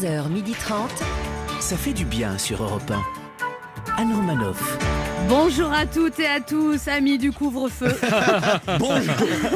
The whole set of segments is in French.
11h30. Ça fait du bien sur Europe 1. Anne Romanoff. Bonjour à toutes et à tous, amis du couvre-feu. Bonjour.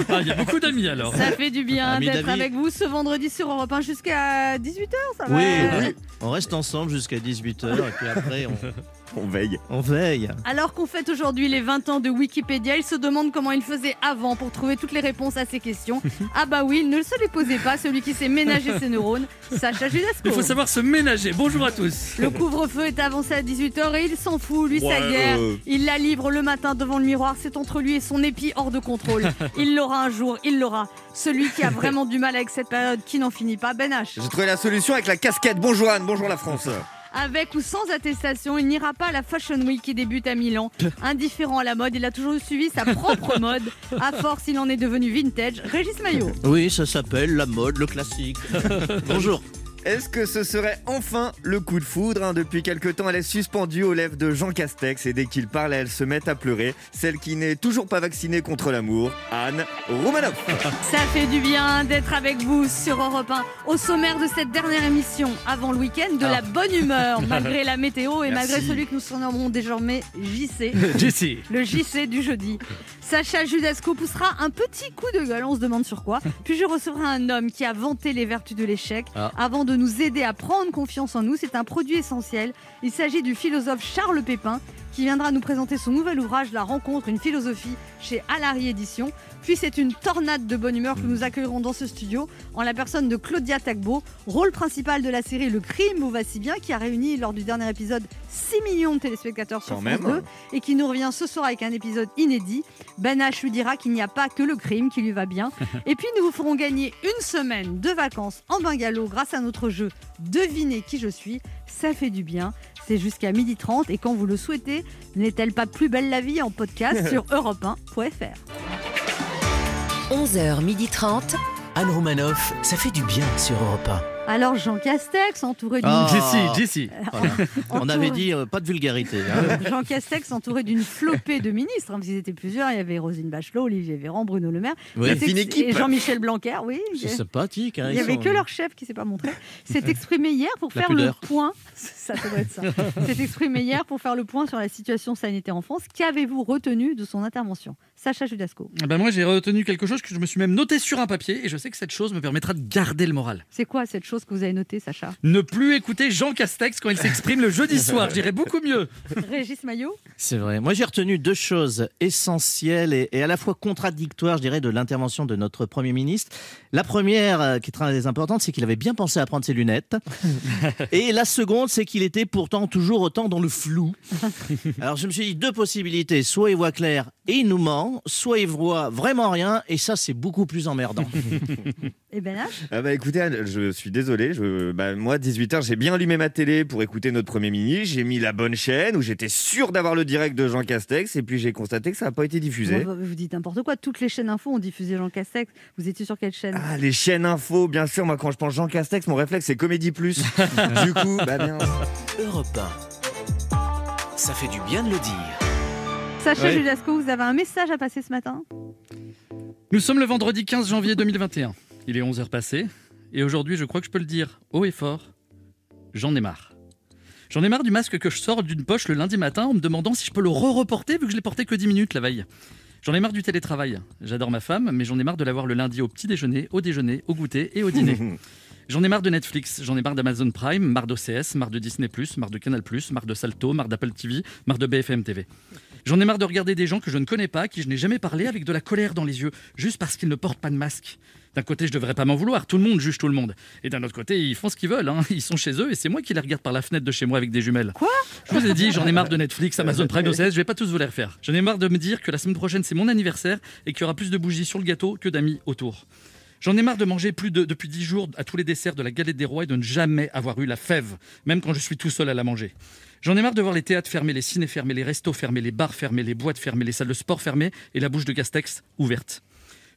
Ah, Il y a beaucoup d'amis alors. Ça fait du bien d'être avec vous ce vendredi sur Europe 1 jusqu'à 18h, ça va Oui, oui. On reste ensemble jusqu'à 18h et puis après on, On veille. on veille. Alors qu'on fête aujourd'hui les 20 ans de Wikipédia, il se demande comment il faisait avant pour trouver toutes les réponses à ces questions. Ah bah oui, il ne se les posait pas, celui qui s'est ménagé ses neurones, Sacha Judasco. Il faut savoir se ménager. Bonjour à tous. Le couvre-feu est avancé à 18h et il s'en fout, lui, sa guerre. euh. Il la livre le matin devant le miroir, c'est entre lui et son épi hors de contrôle. il l'aura un jour, il l'aura. Celui qui a vraiment du mal avec cette période qui n'en finit pas, Ben H. J'ai trouvé la solution avec la casquette. Bonjour Anne, bonjour la France. Avec ou sans attestation, il n'ira pas à la Fashion Week qui débute à Milan. Indifférent à la mode, il a toujours suivi sa propre mode. À force, il en est devenu vintage. Régis Maillot. Oui, ça s'appelle la mode, le classique. Bonjour. Est-ce que ce serait enfin le coup de foudre hein? Depuis quelque temps, elle est suspendue aux lèvres de Jean Castex et dès qu'il parle, elle se met à pleurer. Celle qui n'est toujours pas vaccinée contre l'amour, Anne Romanoff. Ça fait du bien d'être avec vous sur Europe 1. Au sommaire de cette dernière émission, avant le week-end, de la bonne humeur, malgré la météo et Merci. malgré celui que nous surnommerons désormais JC. Jessie. Le JC du jeudi. Sacha Judasco poussera un petit coup de gueule, on se demande sur quoi. Puis je recevrai un homme qui a vanté les vertus de l'échec Ah. avant de nous aider à prendre confiance en nous. C'est un produit essentiel. Il s'agit du philosophe Charles Pépin qui viendra nous présenter son nouvel ouvrage La rencontre, une philosophie chez Alary Éditions. Puis c'est une tornade de bonne humeur que nous accueillerons dans ce studio en la personne de Claudia Tagbo, rôle principal de la série Le crime vous va si bien qui a réuni lors du dernier épisode 6 millions de téléspectateurs sur Quand France même. 2 et qui nous revient ce soir avec un épisode inédit. Ben H lui dira qu'il n'y a pas que le crime qui lui va bien. Et puis nous vous ferons gagner une semaine de vacances en bungalow grâce à notre jeu Devinez qui je suis. Ça fait du bien. C'est jusqu'à 12h30 et quand vous le souhaitez, n'est-elle pas plus belle la vie en podcast sur europe1.fr 11h30. Anne Romanoff. Ça fait du bien sur Europe 1. Alors Jean Castex entouré d'une Ah. Jessie, Jessie. Voilà. On avait dit euh, pas de vulgarité. hein. Jean Castex entouré d'une flopée de ministres, hein, parce qu'ils étaient plusieurs. Il y avait Rosine Bachelot, Olivier Véran, Bruno Le Maire. Oui. S'est Fine ex- équipe. Et Jean-Michel Blanquer, oui. C'est sympathique. hein, Il ils n'y avait sont- que leur chef qui s'est pas montré. S'est exprimé hier pour La faire le pudeur. point. Ça, ça doit être ça. S'est exprimé hier pour faire le point sur la situation sanitaire en France. Qu'avez-vous retenu de son intervention? Sacha Judasco. Ah ben moi j'ai retenu quelque chose que je me suis même noté sur un papier et je sais que cette chose me permettra de garder le moral. C'est quoi cette chose? Que vous avez notée, Sacha Ne plus écouter Jean Castex quand il s'exprime le jeudi soir. Je dirais beaucoup mieux. Régis Maillot C'est vrai. Moi, j'ai retenu deux choses essentielles et, et à la fois contradictoires, je dirais, de l'intervention de notre Premier ministre. La première, euh, qui est très importante, c'est qu'il avait bien pensé à prendre ses lunettes. et la seconde, c'est qu'il était pourtant toujours autant dans le flou. Alors, je me suis dit deux possibilités. Soit il voit clair et il nous ment, soit il voit vraiment rien et ça, c'est beaucoup plus emmerdant. et Ben H Ah bah écoutez Anne, je suis désolé. Je, bah, moi, 18h, j'ai bien allumé ma télé pour écouter notre Premier ministre. J'ai mis la bonne chaîne où j'étais sûr d'avoir le direct de Jean Castex et puis j'ai constaté que ça n'a pas été diffusé. Vous dites n'importe quoi. Toutes les chaînes info ont diffusé Jean Castex. Vous étiez sur quelle chaîne? Ah, les chaînes info, bien sûr. Moi, quand je pense Jean Castex, mon réflexe, c'est Comédie Plus. du coup, bah bien. Europe 1. Ça fait du bien de le dire. Sacha. Judasco, vous avez un message à passer ce matin? Nous sommes le vendredi 15 janvier 2021. Il est 11h passé et aujourd'hui je crois que je peux le dire haut et fort. J'en ai marre. J'en ai marre du masque que je sors d'une poche le lundi matin en me demandant si je peux le re-reporter vu que je l'ai porté que 10 minutes la veille. J'en ai marre du télétravail. J'adore ma femme, mais j'en ai marre de l'avoir le lundi au petit déjeuner, au déjeuner, au goûter et au dîner. J'en ai marre de Netflix, j'en ai marre d'Amazon Prime, marre d'OCS, marre de Disney+, marre de Canal+, marre de Salto, marre d'Apple TV, marre de BFM TV. J'en ai marre de regarder des gens que je ne connais pas, qui je n'ai jamais parlé, avec de la colère dans les yeux, juste parce qu'ils ne portent pas de masque. D'un côté, je devrais pas m'en vouloir, tout le monde juge tout le monde. Et d'un autre côté, ils font ce qu'ils veulent, hein. ils sont chez eux et c'est moi qui les regarde par la fenêtre de chez moi avec des jumelles. Quoi? Je vous ai dit, j'en ai marre de Netflix, Amazon Prime, OCS, je vais pas tous vous les refaire. J'en ai marre de me dire que la semaine prochaine c'est mon anniversaire et qu'il y aura plus de bougies sur le gâteau que d'amis autour. J'en ai marre de manger plus de, depuis 10 jours à tous les desserts de la galette des rois et de ne jamais avoir eu la fève, même quand je suis tout seul à la manger. J'en ai marre de voir les théâtres fermés, les ciné fermés, les restos fermés, les bars fermés, les boîtes fermées, les salles de sport fermées et la bouche de Castex ouverte.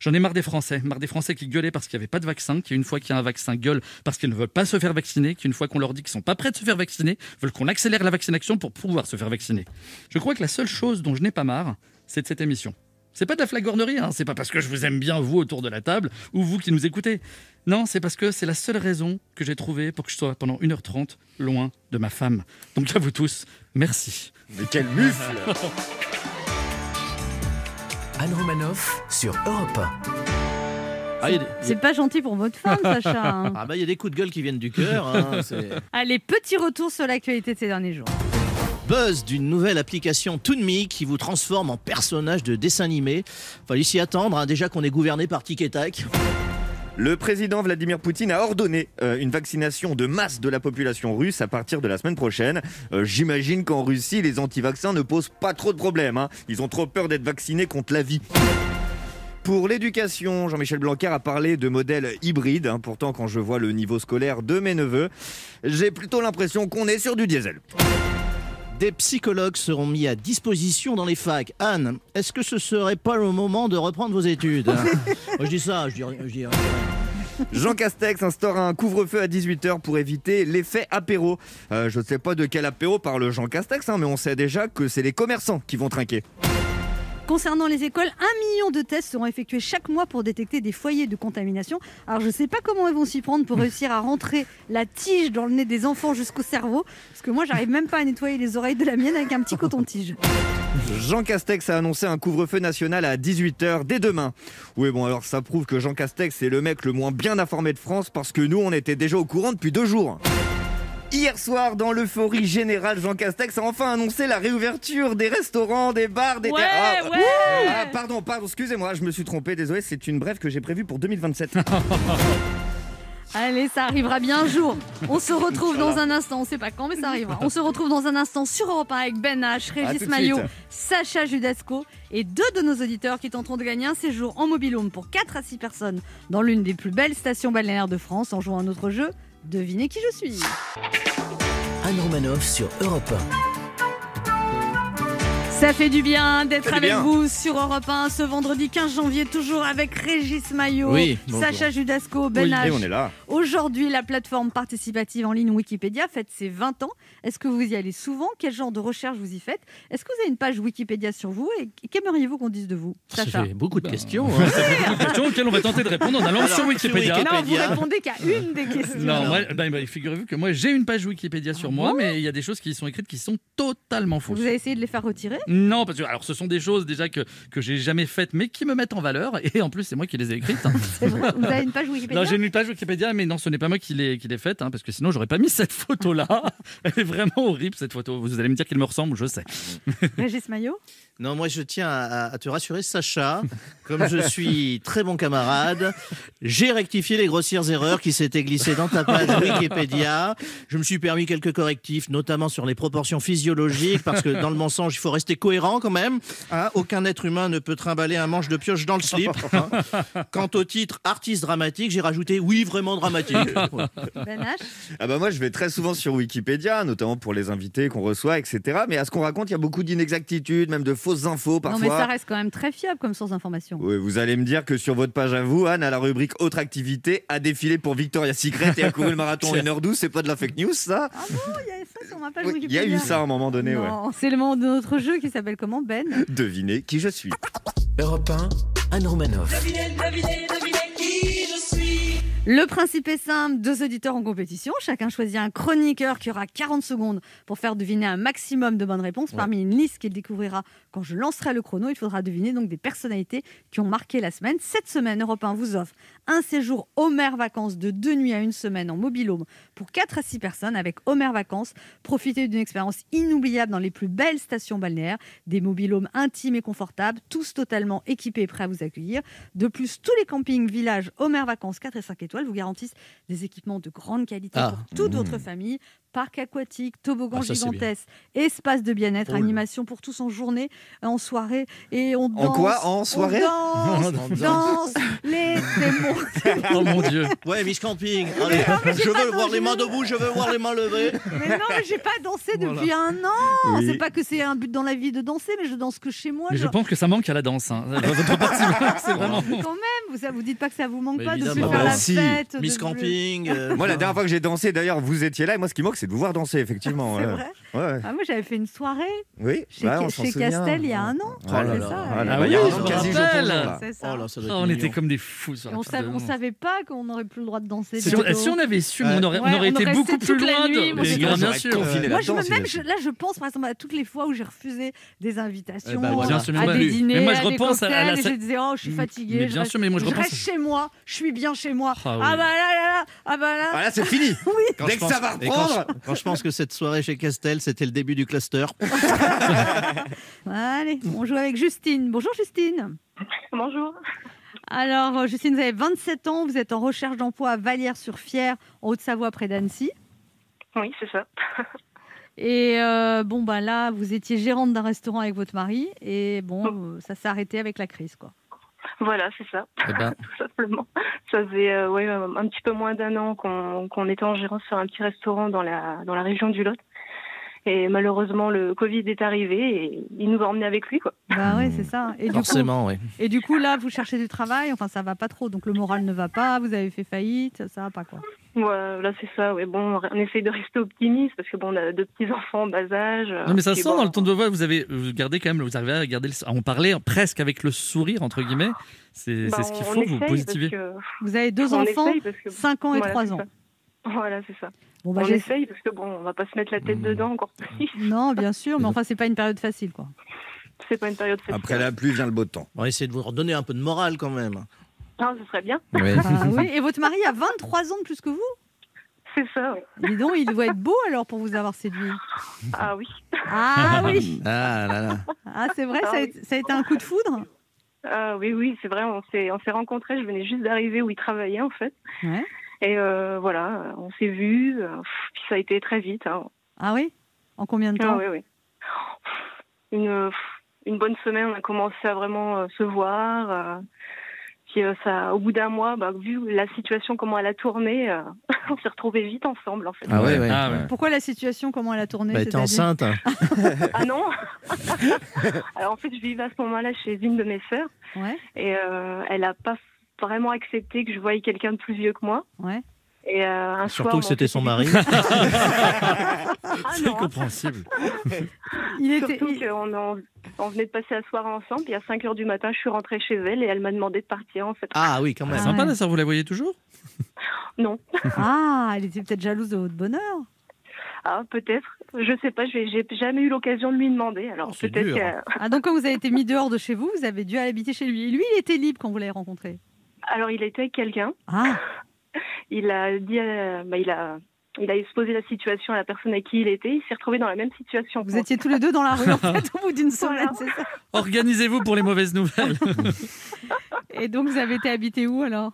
J'en ai marre des Français, marre des Français qui gueulaient parce qu'il n'y avait pas de vaccin, qui une fois qu'il y a un vaccin gueulent parce qu'ils ne veulent pas se faire vacciner, qui une fois qu'on leur dit qu'ils sont pas prêts de se faire vacciner, veulent qu'on accélère la vaccination pour pouvoir se faire vacciner. Je crois que la seule chose dont je n'ai pas marre, c'est de cette émission. C'est pas de la flagornerie, hein. c'est pas parce que je vous aime bien, vous, autour de la table, ou vous qui nous écoutez. Non, c'est parce que c'est la seule raison que j'ai trouvée pour que je sois pendant 1h30 loin de ma femme. Donc à vous tous, merci. Mais quel mufle Anne Romanoff sur Europe 1. Ah, des- C'est pas gentil pour votre femme, Sacha. hein. Ah bah il y a des coups de gueule qui viennent du cœur. hein, Allez, petit retour sur l'actualité de ces derniers jours. Buzz d'une nouvelle application Toonme qui vous transforme en personnage de dessin animé. Fallait s'y attendre, hein, déjà qu'on est gouverné par Tic et Tac. Le président Vladimir Poutine a ordonné euh, une vaccination de masse de la population russe à partir de la semaine prochaine. Euh, J'imagine qu'en Russie, les anti-vaccins ne posent pas trop de problèmes. hein. Ils ont trop peur d'être vaccinés contre la vie. Pour l'éducation, Jean-Michel Blanquer a parlé de modèle hybride. hein. Pourtant, quand je vois le niveau scolaire de mes neveux, j'ai plutôt l'impression qu'on est sur du diesel. Des psychologues seront mis à disposition dans les facs. Anne, est-ce que ce serait pas le moment de reprendre vos études Moi je dis ça, je dis rien. je dis rien. Jean Castex instaure un couvre-feu à 18h pour éviter l'effet apéro. Euh, je ne sais pas de quel apéro parle Jean Castex, hein, mais on sait déjà que c'est les commerçants qui vont trinquer. Concernant les écoles, un million de tests seront effectués chaque mois pour détecter des foyers de contamination. Alors je ne sais pas comment ils vont s'y prendre pour réussir à rentrer la tige dans le nez des enfants jusqu'au cerveau, parce que moi j'arrive même pas à nettoyer les oreilles de la mienne avec un petit coton-tige. Jean Castex a annoncé un couvre-feu national à 18h dès demain. Oui, bon, alors ça prouve que Jean Castex est le mec le moins bien informé de France parce que nous, on était déjà au courant depuis deux jours. Hier soir, dans l'euphorie générale, Jean Castex a enfin annoncé la réouverture des restaurants, des bars, des Ouais, Ah, ouais. ah, pardon, pardon, excusez-moi, je me suis trompé, désolé, c'est une brève que j'ai prévue pour 2027. Allez, ça arrivera bien un jour. On se retrouve dans un instant, on ne sait pas quand, mais ça arrivera. On se retrouve dans un instant sur Europe 1 avec Ben H, Régis Maillot. Sacha Judasco et deux de nos auditeurs qui tenteront de gagner un séjour en mobilhome pour 4 à 6 personnes dans l'une des plus belles stations balnéaires de France en jouant à un autre jeu. Devinez qui je suis. Anne Romanoff sur Europe Ça fait du bien d'être Ça fait avec bien. vous sur Europe 1 ce vendredi 15 janvier, toujours avec Régis Maillot, Oui. Sacha Judasco, Ben Oui, H. Et on est là. Aujourd'hui, la plateforme participative en ligne Wikipédia fête ses 20 ans. Est-ce que vous y allez souvent? Quel genre de recherche vous y faites? Est-ce que vous avez une page Wikipédia sur vous? Et qu'aimeriez-vous qu'on dise de vous Ça Sacha? fait beaucoup de Ben, questions. hein. C'est une question auxquelles on va tenter de répondre en allant Alors, sur Wikipédia. Wikipédia. Non, vous répondez qu'à une des questions. Non, moi, ben, ben, figurez-vous que moi j'ai une page Wikipédia sur Ah moi, bon mais il y a des choses qui sont écrites qui sont totalement fausses. Vous avez essayé de les faire retirer? Non, parce que alors ce sont des choses déjà que, que j'ai jamais faites, mais qui me mettent en valeur. Et en plus, c'est moi qui les ai écrites. hein. Vrai Vous avez une page Wikipédia non, j'ai une page Wikipédia, mais non, ce n'est pas moi qui l'ai qui l'ai faite, hein, parce que sinon j'aurais pas mis cette photo-là. Elle est vraiment horrible cette photo. Vous allez me dire qu'elle me ressemble, je sais. Régis Maillot Non, moi je tiens à, à te rassurer, Sacha. Comme je suis très bon camarade, j'ai rectifié les grossières erreurs qui s'étaient glissées dans ta page Wikipédia. Je me suis permis quelques correctifs, notamment sur les proportions physiologiques, parce que dans le mensonge, il faut rester cohérent quand même. hein. aucun être humain ne peut trimballer un manche de pioche dans le slip. hein. Quant au titre artiste dramatique, j'ai rajouté oui, vraiment dramatique. Ben Ah bah moi je vais très souvent sur Wikipédia, notamment pour les invités qu'on reçoit, etc. Mais à ce qu'on raconte, il y a beaucoup d'inexactitudes, même de fausses infos Non, parfois. mais ça reste quand même très fiable comme source d'information. Oui, vous allez me dire que sur votre page à vous, Anne, à la rubrique Autre activité, a défilé pour Victoria's Secret et a couru le marathon en 1h12, c'est pas de la fake news ça? Ah bon, il y a ça sur ma page Oui, Il y Wikipédia a eu ça à un moment donné, ouais. Non, c'est le moment de notre jeu qui s'appelle comment Ben? Devinez qui je suis. Europe 1, Anne Romanoff. Le principe est simple, deux auditeurs en compétition, chacun choisit un chroniqueur qui aura 40 secondes pour faire deviner un maximum de bonnes réponses parmi une liste qu'il découvrira quand je lancerai le chrono. Il faudra deviner donc des personnalités qui ont marqué la semaine. Cette semaine, Europe 1 vous offre un séjour Homer Vacances de deux nuits à une semaine en mobilhome pour 4 à 6 personnes avec Homer Vacances. Profitez d'une expérience inoubliable dans les plus belles stations balnéaires, des mobilhomes intimes et confortables, tous totalement équipés et prêts à vous accueillir. De plus, tous les campings, villages, Homer Vacances 4 et 5 étoiles vous garantissent des équipements de grande qualité Ah. pour toute votre famille. Parc aquatique, toboggan Ah, gigantesque, espace de bien-être, animation pour tous en journée, en soirée. Et on danse. En quoi En soirée On danse, On danse les démons. Oh mon dieu. Ouais, Miss Camping. Allez, je veux voir les mains debout, je veux voir les mains levées. Mais non, mais j'ai pas dansé depuis un an. Oui. C'est pas que c'est un but dans la vie de danser, mais je danse que chez moi. Mais je pense que ça manque à la danse. hein. Votre partie, c'est vraiment. Quand même, vous, ça, vous dites pas que ça vous manque Mais pas de plus évidemment. faire Bah la si. fête Miss de- Camping. euh, Moi, la dernière fois que j'ai dansé, d'ailleurs, vous étiez là. Et moi, ce qui me manque, c'est de vous voir danser, effectivement. C'est ouais. vrai Ouais. ah, Moi, j'avais fait une soirée Oui, chez, bah. Castel il y a un an. Oh là. Ah, Ah bah, il y a un an, quasi jour. Oh Ah, on était comme des fous on, savait, pas qu'on n'aurait plus le droit de danser. Si on, avait su, on aurait, été beaucoup plus loin. Mais bien, sûr. Moi, je même, là, je pense par exemple à toutes les fois où j'ai refusé des invitations, Eh ben voilà. Bien sûr, mais à moi- des mais dîners, moi, je à des repense à la- cocktails, la- et je disais oh, je suis Mais fatiguée. bien sûr, mais moi, je repense- reste chez moi, je suis bien chez moi. Ah Ah, oui. bah là, là, là, ah bah là. Ah, là, c'est fini. Quand Dès je que pense- ça va et quand reprendre. je, quand je pense que cette soirée chez Castel, c'était le début du cluster. Allez, on joue avec Justine. Bonjour Justine. Bonjour. Alors euh, Justine, vous avez 27 ans, vous êtes en recherche d'emploi à Vallières-sur-Fière, en Haute-Savoie, près d'Annecy. Oui, c'est ça. Et euh, bon, bah là, vous étiez gérante d'un restaurant avec votre mari, et bon, euh, ça s'est arrêté avec la crise, quoi. Voilà, c'est ça, Eh ben, tout simplement. Ça faisait euh, ouais, un petit peu moins d'un an qu'on qu'on était en gérance sur un petit restaurant dans la, dans la région du Lot. Et malheureusement, le Covid est arrivé et il nous a emmenés avec lui. Quoi. Bah ouais, c'est ça. Et du, coup, Forcément, oui. et du coup, là, vous cherchez du travail, enfin, ça va pas trop, donc le moral ne va pas, vous avez fait faillite, ça va pas, quoi. Ouais, là, c'est ça. Ouais. Bon, on essaye de rester optimiste parce que bon, on a deux petits-enfants en bas âge. non, mais ça sent bon, dans le ton de voix. Vous avez vous gardez quand même, vous arrivez à garder. Le... On parlait presque avec le sourire entre guillemets. C'est bah, ce qu'il faut. Vous parce que- Vous avez deux on enfants, essaye parce que- 5 ans et Voilà, 3 c'est ans. ça. Voilà, c'est ça. Bon, bah, on essaye parce que bon, on va pas se mettre la tête Mmh. dedans encore plus. Non, bien sûr, mais enfin, c'est pas une période facile, quoi. C'est pas une période facile. Après la pluie vient le beau temps. On va essayer de vous redonner un peu de morale quand même. Ah, ce serait bien. Ah oui. Et votre mari a 23 ans de plus que vous? C'est ça, oui. Dis donc, il doit être beau alors pour vous avoir séduit. Ah oui. Ah oui Ah là là. Ah, c'est vrai, ça a, été- ça a été un coup de foudre Ah oui, oui, c'est vrai, on s'est, on s'est rencontrés, je venais juste d'arriver où il travaillait en fait. Ouais. Et euh, voilà, on s'est vus, euh, puis ça a été très vite. Hein. Ah oui? En combien de Ah temps? oui, oui. Une, bonne semaine, on a commencé à vraiment euh, se voir. puis ça, au bout d'un mois, bah, vu la situation, comment elle a tourné, euh, on s'est retrouvés vite ensemble en fait. Ah ouais, ouais. Ah ouais. Pourquoi la situation Comment elle a tourné Bah, t'es enceinte. hein. Ah non Alors en fait, je vivais à ce moment-là chez une de mes sœurs Ouais, et euh, elle a pas vraiment accepté que je voyais quelqu'un de plus vieux que moi. ouais. Et euh, un soir, Surtout que c'était son mari. Ah C'est non, compréhensible. Il était. Surtout qu'on en- on venait de passer la soirée ensemble, puis à 5 heures du matin, je suis rentrée chez elle et elle m'a demandé de partir en fait. Ah oui, quand même. Ah. Sympa ouais. sœur, vous la voyez toujours? Non, Ah, elle était peut-être jalouse de votre bonheur. ah, peut-être, je sais pas, j'ai j'ai jamais eu l'occasion de lui demander, alors Oh, c'est peut-être que- Ah, donc quand vous avez été mis dehors de chez vous, vous avez dû aller habiter chez lui. Et lui, il était libre quand vous l'avez rencontré. Alors il était avec quelqu'un, Ah, il a dit, à- bah, il a. Il a exposé la situation à la personne avec qui il était. Il s'est retrouvé dans la même situation. vous étiez tous les deux dans la rue en fait au bout d'une semaine, Voilà. c'est ça Organisez-vous pour les mauvaises nouvelles. Et donc vous avez été habité où alors?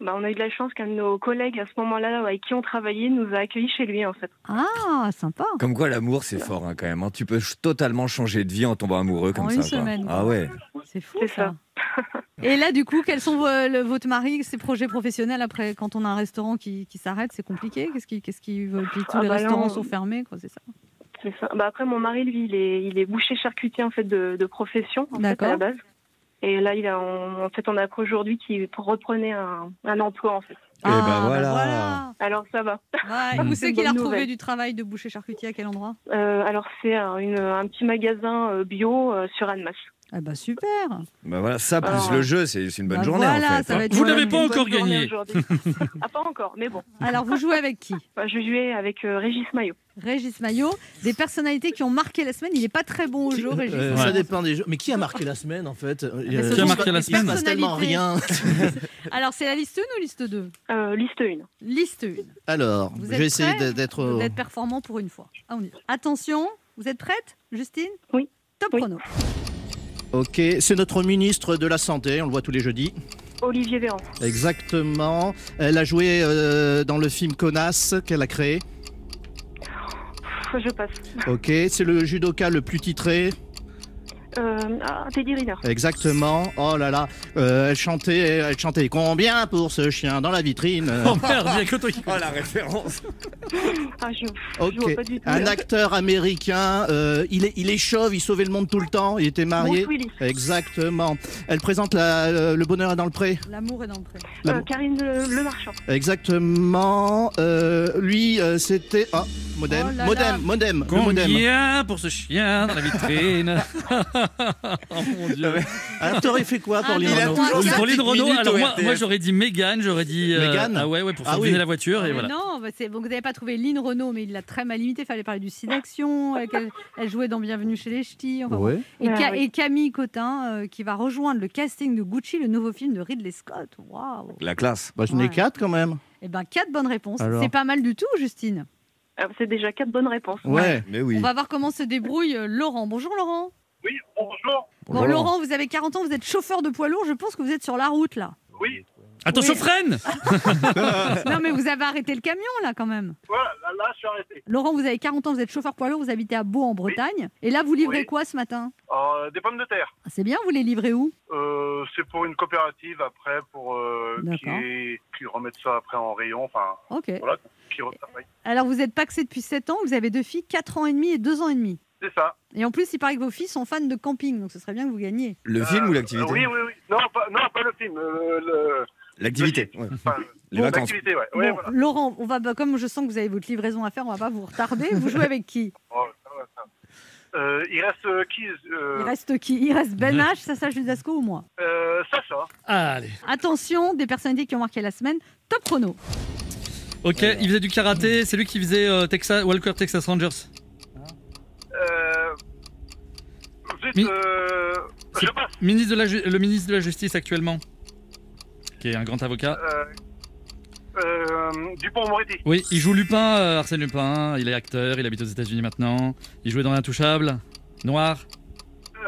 Bah, on a eu de la chance qu'un de nos collègues à ce moment-là, avec qui on travaillait, nous a accueillis chez lui en fait. Ah, sympa. Comme quoi, l'amour, c'est fort hein, quand même. hein. Tu peux totalement changer de vie en tombant amoureux comme En ça. une semaine, quoi. Ah ouais. C'est fou C'est ça. ça. Et là, du coup, quels sont vos- le- votre mari, ses projets professionnels après quand on a un restaurant qui, qui s'arrête, c'est compliqué? Qu'est-ce qui, qu'est-ce qui veut Puis tous Ah les bah restaurants on- sont fermés, quoi, c'est ça? C'est ça. Bah, après, mon mari, lui, il est, il est boucher charcutier en fait de, de profession en fait, à la base. Et là, il a, en fait, on a appris aujourd'hui qu'il reprenait un, un emploi en fait. Eh ben bah voilà. Alors ça va. Ouais, c'est une qu'il a retrouvé nouvelle. du travail de boucher charcutier À quel endroit? Euh, alors c'est un, une- un petit magasin euh, bio euh, sur Annemasse. Ah bah super Bah voilà, ça plus Alors, le jeu, c'est une bonne bah journée voilà, en fait. ça hein. Vous n'avez pas encore gagné. aujourd'hui. ah pas encore, mais bon. Alors vous jouez avec qui? Bah, je jouais avec euh, Régis Maillot. Régis Maillot, des personnalités qui ont marqué la semaine. Il n'est pas très bon au jeu, Régis. euh, Ouais. Ça dépend des jeux. Mais qui a marqué la semaine en fait? Euh, Qui a sont marqué la Il se semaine passe tellement rien. Alors c'est la liste 1 ou liste 2 Euh, liste 1. Liste 1. Alors, Vous je êtes vais essayer d'être. D'être performant pour une fois. Ah, on y va. Attention, vous êtes prête, Justine? Oui. Top Oui. chrono. Ok, c'est notre ministre de la Santé, on le voit tous les jeudis. Olivier Véran. Exactement. Elle a joué euh, dans le film Connasse qu'elle a créé. Je passe. Ok, c'est le judoka le plus titré. Euh, ah, Teddy Riner. Exactement. Oh là là. Euh, elle chantait, elle chantait combien pour ce chien dans la vitrine Oh merde, il y a que toi qui Oh la référence Ah, je, je Ok. vois pas du tout. Un acteur américain. euh, il est, il est chauve. Il sauvait le monde tout le temps. Il était marié. Bruce Willis. Exactement. Elle présente la- euh, le bonheur est dans le pré. L'amour est dans le pré. Euh, Karine Le, Le Marchand. Exactement. Euh, lui, euh, c'était. Ah, modem. Oh là là. modem, modem. Le modem. Combien pour ce chien dans la vitrine? Oh mon dieu. Alors, t'aurais fait quoi pour Ah, minute alors au moi, j'aurais dit Mégane, j'aurais dit. euh, Mégane Ah ouais, ouais, pour Ah faire oui. la voiture et Mais voilà. Non, bah, c'est- bon, vous n'avez pas trouvé Lynn Renault, mais il l'a très mal imité. Il fallait parler du Sidaction. Elle, elle- elle jouait dans Bienvenue chez les Ch'tis. enfin, bon. Ouais. et, Ah, Ca- oui. et Camille Cotin, euh, qui va rejoindre le casting de Gucci, le nouveau film de Ridley Scott. Waouh La classe. Bah, je n'ai Ouais. quatre quand même. Eh ben, quatre bonnes réponses. Alors C'est pas mal du tout, Justine. Ah, C'est déjà quatre bonnes réponses. Ouais. Mais oui. On va voir comment se débrouille euh, Laurent. Bonjour Laurent. Oui, bonjour. Bon, Laurent, vous avez 40 ans, vous êtes chauffeur de poids lourd. Je pense que vous êtes sur la route là. Oui, Attention, Oui. freine non, mais vous avez arrêté le camion là quand même. voilà, là, là, je suis arrêté. Laurent, vous avez 40 ans, vous êtes chauffeur poids lourd, vous habitez à Beau en Bretagne. Et là, vous livrez Oui. quoi ce matin? Euh, des pommes de terre. Ah, C'est bien, vous les livrez où? Euh, c'est pour une coopérative après, pour euh, qui, D'accord. qui remettent ça après en rayon, enfin, Ok. voilà, qui retravaille. Alors, vous êtes paxé depuis 7 ans, vous avez deux filles, 4 ans et demi et 2 ans et demi. C'est ça. Et en plus, il paraît que vos filles sont fans de camping, donc ce serait bien que vous gagniez. Le film ou l'activité Euh, Oui, oui, oui. Non, pas, non, pas le film. euh, le, L'activité. ouais. enfin, Les Bon, vacances. L'activité, ouais. Bon, ouais voilà. Laurent, on va, bah, comme je sens que vous avez votre livraison à faire, on va pas vous retarder. Vous jouez avec qui? Oh, ça va, ça. Euh, il reste euh, qui euh, Il reste qui? Il reste Ben H, Sacha Judasco ou moi? Euh, Sacha. Allez. Attention, des personnalités qui ont marqué la semaine. Top chrono. Ok, il faisait du karaté, c'est lui qui faisait euh, Texas, Walker Texas Rangers. Euh, Mi- euh, C'est- je passe. Ministre de la le ministre de la Justice actuellement, qui est un grand avocat. Euh, euh, Dupont-Moretti. Oui, il joue Lupin, euh, Arsène Lupin, il est acteur, il habite aux États-Unis maintenant. Il jouait dans L'Intouchable, Noir.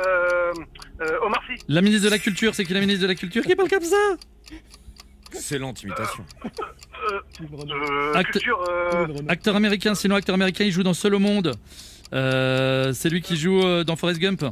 Euh, euh, Omar Sy. La ministre de la Culture, c'est qui la ministre de la Culture qui parle comme ça? Excellente imitation. Euh, euh, Acte- culture, euh, Acteur américain, sinon acteur américain, il joue dans Seul au monde. Euh, c'est lui qui joue euh, dans Forrest Gump. euh,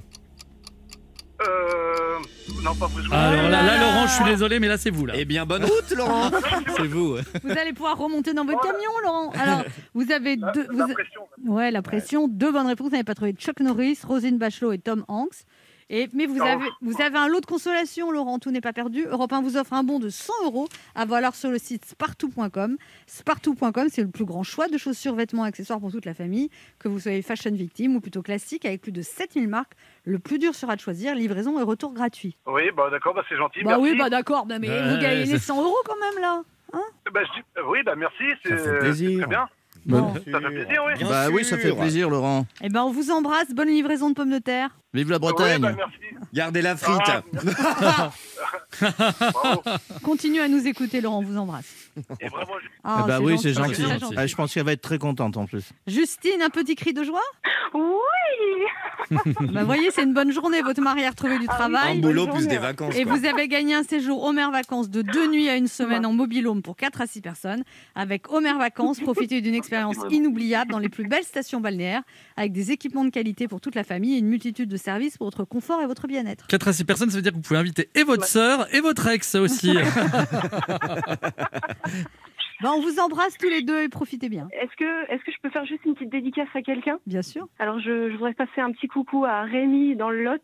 non, pas Bruce Willis. Alors là, là, là Laurent, je suis désolé, mais là, c'est vous là. Eh bien, bonne route, Laurent C'est vous. Vous allez pouvoir remonter dans votre camion, Laurent. Alors, vous avez La- deux. la vous- pression. Ouais, la pression. Deux bonnes réponses. Vous n'avez pas trouvé Chuck Norris, Rosine Bachelot et Tom Hanks. Et, mais vous avez, vous avez un lot de consolation, Laurent. Tout n'est pas perdu. Europe 1 vous offre un bon de 100 euros à valoir sur le site spartou.com. Spartou.com, c'est le plus grand choix de chaussures, vêtements, accessoires pour toute la famille. Que vous soyez fashion victime ou plutôt classique, avec plus de 7000 marques. Le plus dur sera de choisir. Livraison et retour gratuit. Oui, bah d'accord, bah c'est gentil. Bah merci. oui, bah d'accord. Mais Ouais, vous gagnez les c'est- 100 euros quand même, là. Bah, je dis- euh, oui, bah merci, c'est Ça fait plaisir. c'est très bien. Bon. Ça fait plaisir, oui. Bah oui, ça fait plaisir, Laurent. Eh ben, on vous embrasse. Bonne livraison de pommes de terre. Vive la Oui, bah Bretagne. merci. Gardez la frite. Ah, bravo. Continue à nous écouter, Laurent. On vous embrasse. Et vraiment, je- Ah, Eh bah oui, c'est gentil. Ah, je pense qu'elle va être très contente en plus. Justine, un petit cri de joie? Oui Bah voyez, c'est une bonne journée. Votre mari a retrouvé du Ah oui. Un travail. boulot plus des ouais. vacances. Et quoi. vous avez gagné un séjour Homer Vacances de deux nuits à une semaine en mobilhome pour 4 à 6 personnes. Avec Homer Vacances, profitez d'une expérience inoubliable dans les plus belles stations balnéaires, avec des équipements de qualité pour toute la famille et une multitude de services pour votre confort et votre bien-être. 4 à 6 personnes, ça veut dire que vous pouvez inviter et votre sœur et votre ex aussi. Bah, on vous embrasse tous les deux et profitez bien. Est-ce que, est que je peux faire juste une petite dédicace à quelqu'un? Bien sûr. Alors, je, je voudrais passer un petit coucou à Rémi dans le Lot,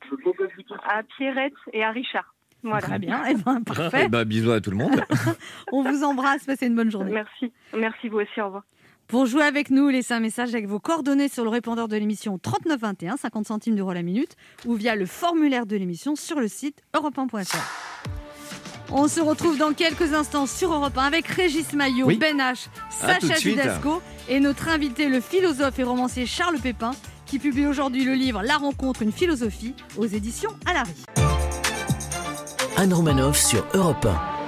à Pierrette et à Richard. Voilà. Très bien. Eh ben, Eh parfait. bah, bisous à tout le monde. On vous embrasse. Passez une bonne journée. Merci. Merci vous aussi. Au revoir. Pour jouer avec nous, laissez un message avec vos coordonnées sur le répondeur de l'émission 3921, 50 centimes d'euros la minute, ou via le formulaire de l'émission sur le site europe1.fr. On se retrouve dans quelques instants sur Europe 1 avec Régis Maillot, Oui. Ben H, Sacha. Judasco et notre invité, le philosophe et romancier Charles Pépin, qui publie aujourd'hui le livre La rencontre, une philosophie aux éditions Alary. Anne Romanoff sur Europe 1.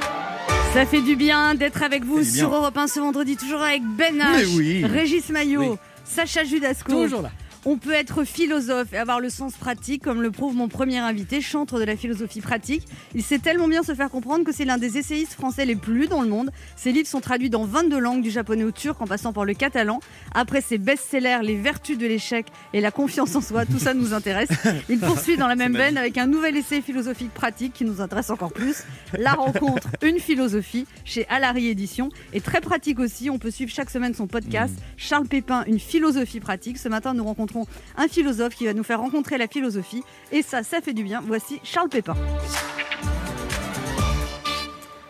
Ça fait du bien d'être avec vous sur. Europe 1 ce vendredi, toujours avec Ben H, oui. Régis Maillot, Oui. Sacha Judasco. Toujours là. On peut être philosophe et avoir le sens pratique, comme le prouve mon premier invité, chantre de la philosophie pratique. Il sait tellement bien se faire comprendre que c'est l'un des essayistes français les plus lus dans le monde. Ses livres sont traduits dans 22 langues, du japonais au turc en passant par le catalan. Après ses best-sellers, Les vertus de l'échec et La confiance en soi, tout ça nous intéresse. Il poursuit dans la même veine avec un nouvel essai philosophique pratique qui nous intéresse encore plus. La rencontre, une philosophie, chez Alary Édition. Et très pratique aussi, on peut suivre chaque semaine son podcast. Charles Pépin, une philosophie pratique. Ce matin, nous rencontrons un philosophe qui va nous faire rencontrer la philosophie. Et ça, ça fait du bien. Voici Charles Pépin.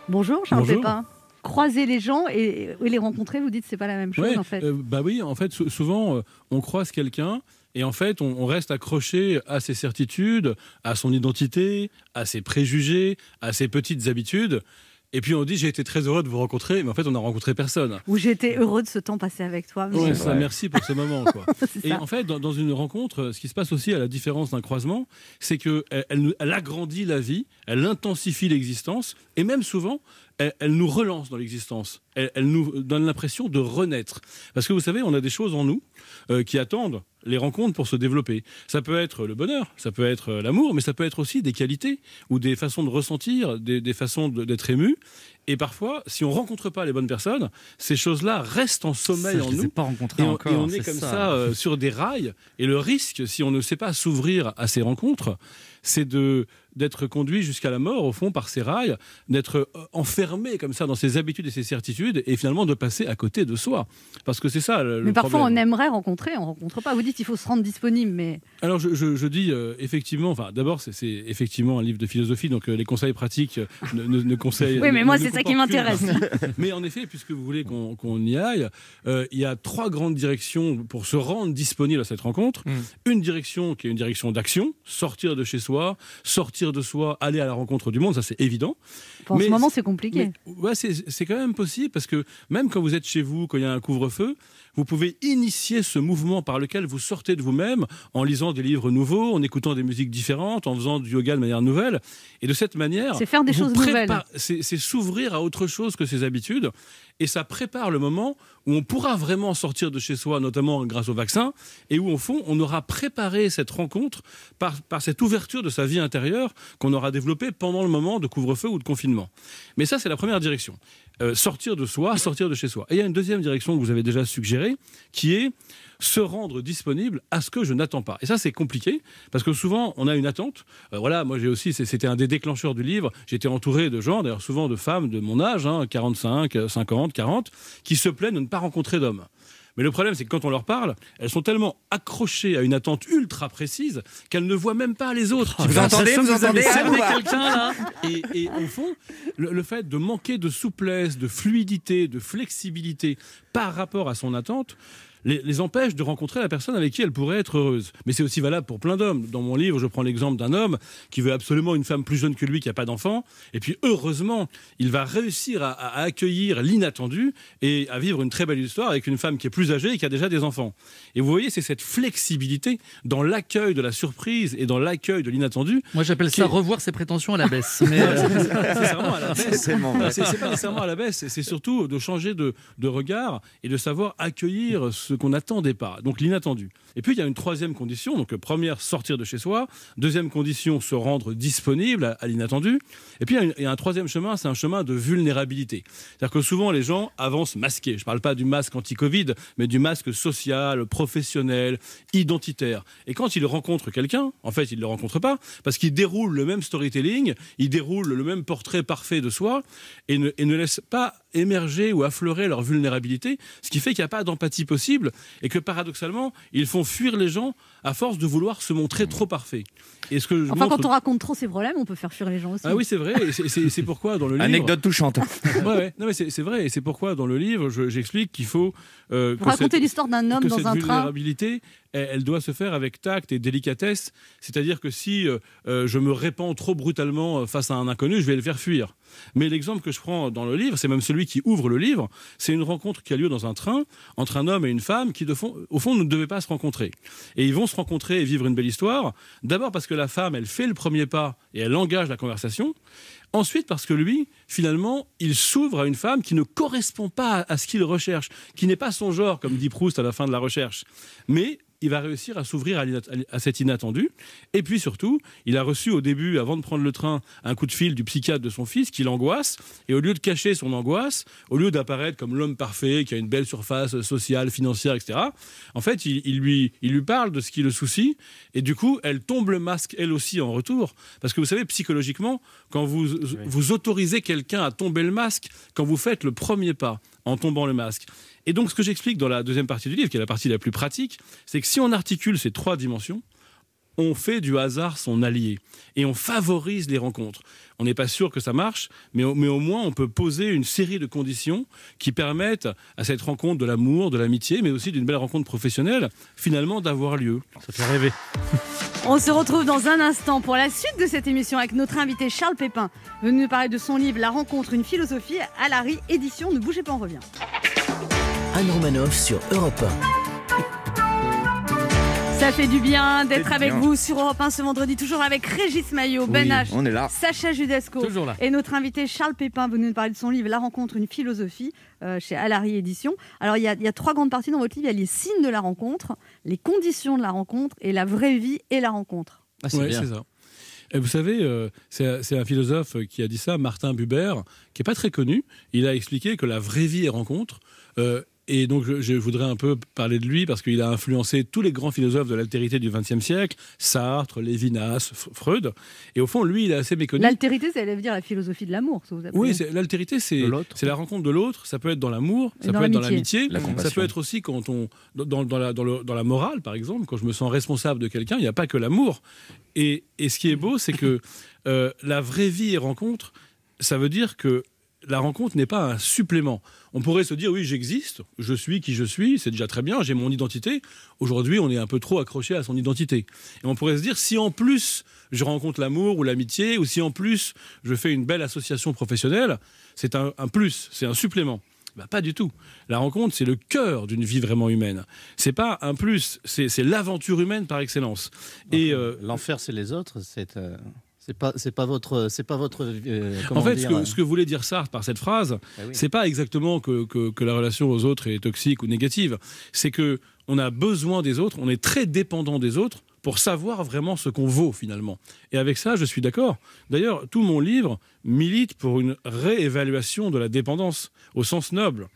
Bonjour Charles Bonjour. Pépin. Croiser les gens et, et les rencontrer, vous dites c'est pas la même chose Ouais, en fait. euh, bah oui, en fait, sou- souvent, euh, on croise quelqu'un et en fait, on, on reste accroché à ses certitudes, à son identité, à ses préjugés, à ses petites habitudes. Et puis on dit j'ai été très heureux de vous rencontrer, mais en fait on n'a rencontré personne. Où j'ai été heureux de ce temps passé avec toi. Ouais, Mais- ça, merci pour ce moment. Quoi. Et ça. en fait, dans, dans une rencontre, ce qui se passe aussi à la différence d'un croisement, c'est qu'elle elle agrandit la vie, elle intensifie l'existence, et même souvent, elle, nous relance dans l'existence. Elle, nous donne l'impression de renaître. Parce que vous savez, on a des choses en nous euh, qui attendent les rencontres pour se développer. Ça peut être le bonheur, ça peut être euh, l'amour, mais ça peut être aussi des qualités ou des façons de ressentir, des, façons d'être ému. Et parfois, si on rencontre pas les bonnes personnes, ces choses-là restent en sommeil Ça, en nous. pas rencontrés Et on, encore, et on est comme ça. ça, euh, sur des rails. Et le risque, si on ne sait pas s'ouvrir à ces rencontres, c'est de d'être conduit jusqu'à la mort, au fond, par ces rails, d'être euh, enfermé comme ça dans ses habitudes et ses certitudes, et finalement de passer à côté de soi. Parce que c'est ça le, mais parfois problème. on aimerait rencontrer, on rencontre pas. Vous dites il faut se rendre disponible, mais Alors je, je- je dis euh, effectivement, enfin d'abord c'est effectivement un livre de philosophie, donc euh, les conseils pratiques ne, ne, ne conseillent. Oui, mais ne- moi, ne c'est ça qui m'intéresse. mais en effet, puisque vous voulez qu'on y aille, euh, il y a trois grandes directions pour se rendre disponible à cette rencontre. Une direction qui est une direction d'action, sortir de chez soi, sortir de soi, aller à la rencontre du monde, ça c'est évident. en Mais- ce moment c'est compliqué. Mais, ouais, c'est c'est quand même possible parce que même quand vous êtes chez vous, quand il y a un couvre-feu, vous pouvez initier ce mouvement par lequel vous sortez de vous-même en lisant des livres nouveaux, en écoutant des musiques différentes, en faisant du yoga de manière nouvelle. Et de cette manière, C'est faire des choses nouvelles. c'est s'ouvrir à autre chose que ses habitudes. Et ça prépare le moment où on pourra vraiment sortir de chez soi, notamment grâce au vaccin, et où, au fond, on aura préparé cette rencontre par, par cette ouverture de sa vie intérieure qu'on aura développée pendant le moment de couvre-feu ou de confinement. Mais ça, c'est la première direction. Euh, sortir de soi, sortir de chez soi. Et il y a une deuxième direction que vous avez déjà suggérée, qui est se rendre disponible à ce que je n'attends pas. Et ça, c'est compliqué, parce que souvent, on a une attente. Euh, voilà, moi, j'ai aussi, c'était un des déclencheurs du livre. J'étais entouré de gens, d'ailleurs, souvent de femmes de mon âge, hein, 45, euh, 50, 40, qui se plaignent de ne pas rencontrer d'hommes. Mais le problème, c'est que quand on leur parle, elles sont tellement accrochées à une attente ultra précise qu'elles ne voient même pas les autres. Vous entendez, vous entendez, pas quelqu'un là et, et au fond, le, le fait de manquer de souplesse, de fluidité, de flexibilité par rapport à son attente, les, les empêche de rencontrer la personne avec qui elle pourrait être heureuse. Mais c'est aussi valable pour plein d'hommes. Dans mon livre, je prends l'exemple d'un homme qui veut absolument une femme plus jeune que lui qui n'a pas d'enfant. Et puis, heureusement, il va réussir à, à accueillir l'inattendu et à vivre une très belle histoire avec une femme qui est plus âgée et qui a déjà des enfants. Et vous voyez, c'est cette flexibilité dans l'accueil de la surprise et dans l'accueil de l'inattendu. Moi, j'appelle ça est- revoir ses prétentions à la baisse. Mais, C'est vraiment à la baisse. C'est tellement vrai. C'est c'est pas nécessairement à la baisse, c'est surtout de changer de, de regard et de savoir accueillir ce qu'on n'attendait pas, donc l'inattendu. Et puis il y a une troisième condition, donc première, sortir de chez soi, deuxième condition, se rendre disponible à, l'inattendu, et puis il y, a une- il y a un troisième chemin, c'est un chemin de vulnérabilité. C'est-à-dire que souvent les gens avancent masqués, je ne parle pas du masque anti-Covid, mais du masque social, professionnel, identitaire. Et quand ils rencontrent quelqu'un, en fait ils ne le rencontrent pas, parce qu'ils déroulent le même storytelling, ils déroulent le même portrait parfait de soi, et ne, et ne laissent pas émerger ou affleurer leur vulnérabilité, ce qui fait qu'il n'y a pas d'empathie possible, et que paradoxalement, ils font fuir les gens à force de vouloir se montrer trop parfait. Et ce que Enfin, montre- quand on raconte trop ses problèmes, on peut faire fuir les gens aussi. Ah oui, c'est vrai, c'est- pourquoi dans le livre... Anecdote touchante. Ouais, ouais. Non, mais c'est vrai, et c'est pourquoi dans le livre, je- j'explique qu'il faut... euh, cette- l'histoire d'un homme que dans cette un train. vulnérabilité, elle, elle doit se faire avec tact et délicatesse. C'est-à-dire que si euh, euh, je me répands trop brutalement face à un inconnu, je vais le faire fuir. Mais l'exemple que je prends dans le livre, c'est même celui qui ouvre le livre, c'est une rencontre qui a lieu dans un train entre un homme et une femme qui, de fond, au fond, ne devaient pas se rencontrer. Et ils vont rencontrer et vivre une belle histoire. D'abord parce que la femme, elle fait le premier pas et elle engage la conversation. Ensuite, parce que lui, finalement, il s'ouvre à une femme qui ne correspond pas à ce qu'il recherche, qui n'est pas son genre, comme dit Proust à la fin de la recherche. Mais il va réussir à s'ouvrir à, cet inattendu. Et puis surtout, il a reçu au début, avant de prendre le train, un coup de fil du psychiatre de son fils qui l'angoisse. Et au lieu de cacher son angoisse, au lieu d'apparaître comme l'homme parfait, qui a une belle surface sociale, financière, etc., en fait, il, il lui, il lui parle de ce qui le soucie. Et du coup, elle tombe le masque, elle aussi, en retour. Parce que vous savez, psychologiquement, quand vous, vous autorisez quelqu'un à tomber le masque, quand vous faites le premier pas en tombant le masque, et donc, ce que j'explique dans la deuxième partie du livre, qui est la partie la plus pratique, c'est que si on articule ces trois dimensions, on fait du hasard son allié et on favorise les rencontres. On n'est pas sûr que ça marche, mais au, mais au moins on peut poser une série de conditions qui permettent à cette rencontre de l'amour, de l'amitié, mais aussi d'une belle rencontre professionnelle, finalement d'avoir lieu. Ça fait rêver. On se retrouve dans un instant pour la suite de cette émission avec notre invité Charles Pépin, venu nous parler de son livre La rencontre, une philosophie à la édition. Ne bougez pas, on revient. Anne Romanoff sur Europe Ça fait du bien d'être avec bien. vous sur Europe 1 ce vendredi, toujours avec Régis Maillot, Ben Oui, H, on est là. Sacha Judesco Toujours là. et notre invité Charles Pépin venu nous parler de son livre La rencontre, une philosophie euh, chez Alary Édition. Alors il y, a, il y a trois grandes parties dans votre livre. Il y a les signes de la rencontre, les conditions de la rencontre et la vraie vie et la rencontre. Ah, c'est Ouais, ça. Et vous savez, euh, c'est un philosophe qui a dit ça, Martin Buber, qui est pas très connu. Il a expliqué que la vraie vie est rencontre. Euh, et donc, je, je voudrais un peu parler de lui parce qu'il a influencé tous les grands philosophes de l'altérité du XXe siècle, Sartre, Lévinas, Freud. Et au fond, lui, il est assez méconnu. L'altérité, ça veut dire la philosophie de l'amour, ça vous appelez Oui, l'altérité, c'est la rencontre de l'autre. Ça peut être dans l'amour, ça dans peut être dans l'amitié. l'amitié, La ça peut être aussi quand on dans, dans la, dans, le- dans la morale, par exemple, quand je me sens responsable de quelqu'un, il n'y a pas que l'amour. Et, et ce qui est beau, c'est que euh, la vraie vie et rencontre, ça veut dire que la rencontre n'est pas un supplément. On pourrait se dire oui, j'existe, je suis qui je suis, c'est déjà très bien, j'ai mon identité. Aujourd'hui, on est un peu trop accroché à son identité. Et on pourrait se dire si en plus je rencontre l'amour ou l'amitié, ou si en plus je fais une belle association professionnelle, c'est un, un plus, c'est un supplément. Bah, pas du tout. La rencontre, c'est le cœur d'une vie vraiment humaine. C'est pas un plus, c'est l'aventure humaine par excellence. Et euh, L'enfer, c'est les autres. C'est euh, c'est pas, c'est pas votre, c'est pas votre. euh, en fait, dire, ce que, euh, ce que voulait dire Sartre par cette phrase, ah oui. c'est pas exactement que, que, que la relation aux autres est toxique ou négative. C'est que on a besoin des autres, on est très dépendant des autres pour savoir vraiment ce qu'on vaut finalement. Et avec ça, je suis d'accord. D'ailleurs, tout mon livre milite pour une réévaluation de la dépendance au sens noble.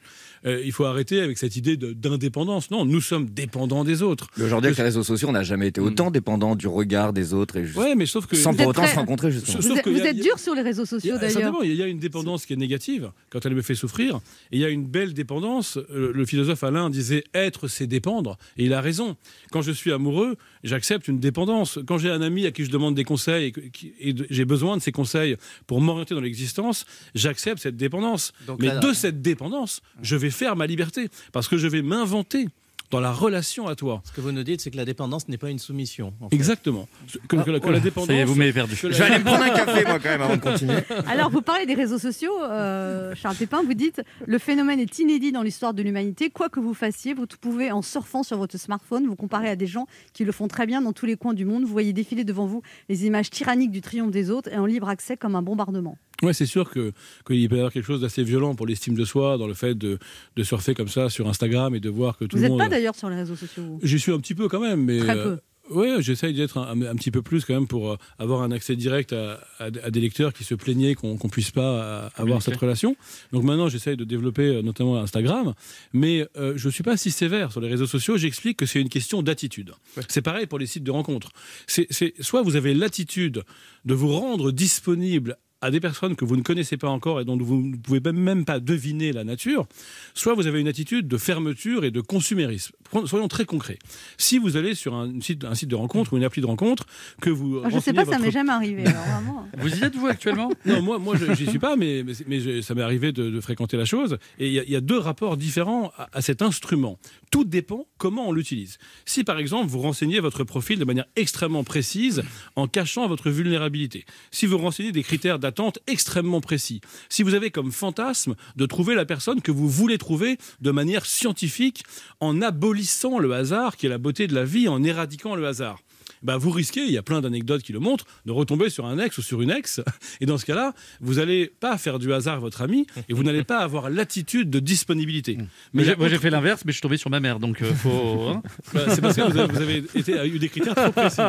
Euh, il faut arrêter avec cette idée d'indépendance. Non, nous sommes dépendants des autres. Aujourd'hui, avec les réseaux sociaux, on n'a jamais été autant dépendant du regard des autres et juste- Ouais, mais sauf que sans Vous pour êtes autant très- se rencontrer justement. Vous Sauf êtes, vous dur sur les réseaux sociaux a- d'ailleurs. il y a une dépendance qui est négative quand elle me fait souffrir, et il y a une belle dépendance. Euh, Le philosophe Alain disait être, c'est dépendre, et il a raison. Quand je suis amoureux, j'accepte une dépendance. Quand j'ai un ami à qui je demande des conseils et, j'ai besoin de ces conseils pour m'orienter dans l'existence, j'accepte cette dépendance. Donc Mais là- de cette dépendance, je vais faire ma liberté, parce que je vais m'inventer dans la relation à toi. Ce que vous nous dites, c'est que la dépendance n'est pas une soumission. en fait. Exactement. Que, que la- que la Voilà, dépendance. Ça y est, vous m'avez perdu. Je vais aller me prendre un café moi quand même avant de continuer. Alors, vous parlez des réseaux sociaux, euh, Charles Pépin, vous dites le phénomène est inédit dans l'histoire de l'humanité. Quoi que vous fassiez, vous pouvez, en surfant sur votre smartphone, vous comparer à des gens qui le font très bien dans tous les coins du monde. Vous voyez défiler devant vous les images tyranniques du triomphe des autres et en libre accès comme un bombardement. Ouais, c'est sûr que qu'il peut y avoir quelque chose d'assez violent pour l'estime de soi dans le fait de, de surfer comme ça sur Instagram et de voir que tout Vous le n'êtes monde. pas d'ailleurs sur les réseaux sociaux. vous? J'y suis un petit peu quand même, mais Très euh, peu. ouais, j'essaye d'être un, un petit peu plus quand même pour euh, avoir un accès direct à, à- à des lecteurs qui se plaignaient qu'on qu'on puisse pas euh, avoir cette relation. Donc maintenant, j'essaye de développer euh, notamment Instagram, mais euh, je suis pas si sévère sur les réseaux sociaux. J'explique que c'est une question d'attitude. C'est pareil pour les sites de rencontres. C'est- soit vous avez l'attitude de vous rendre disponible à des personnes que vous ne connaissez pas encore et dont vous ne pouvez même- pas deviner la nature, soit vous avez une attitude de fermeture et de consumérisme. Soyons très concrets. Si vous allez sur un site, un site de rencontre ou une appli de rencontre, que vous Ah, je sais renseignez pas, ça votre- m'est jamais arrivé. alors, vraiment. Vous y êtes, vous, actuellement? Non, moi, moi, je- j'y suis pas, mais, mais, mais je- ça m'est arrivé de, de fréquenter la chose. Et il y, a- il y a deux rapports différents à, à cet instrument. Tout dépend comment on l'utilise. Si, par exemple, vous renseignez votre profil de manière extrêmement précise, en cachant votre vulnérabilité. Si vous renseignez des critères d'attente extrêmement précis. Si vous avez comme fantasme de trouver la personne que vous voulez trouver de manière scientifique, en abolissant le hasard, qui est la beauté de la vie, en éradiquant le hasard. bah, vous risquez, il y a plein d'anecdotes qui le montrent, de retomber sur un ex ou sur une ex. Et dans ce cas-là, vous n'allez pas faire du hasard votre ami et vous n'allez pas avoir l'attitude de disponibilité. Mais moi j'ai fait l'inverse, mais je suis tombé sur ma mère, donc euh, faut. hein. bah, c'est parce que vous avez, vous avez été, eu des critères trop précis.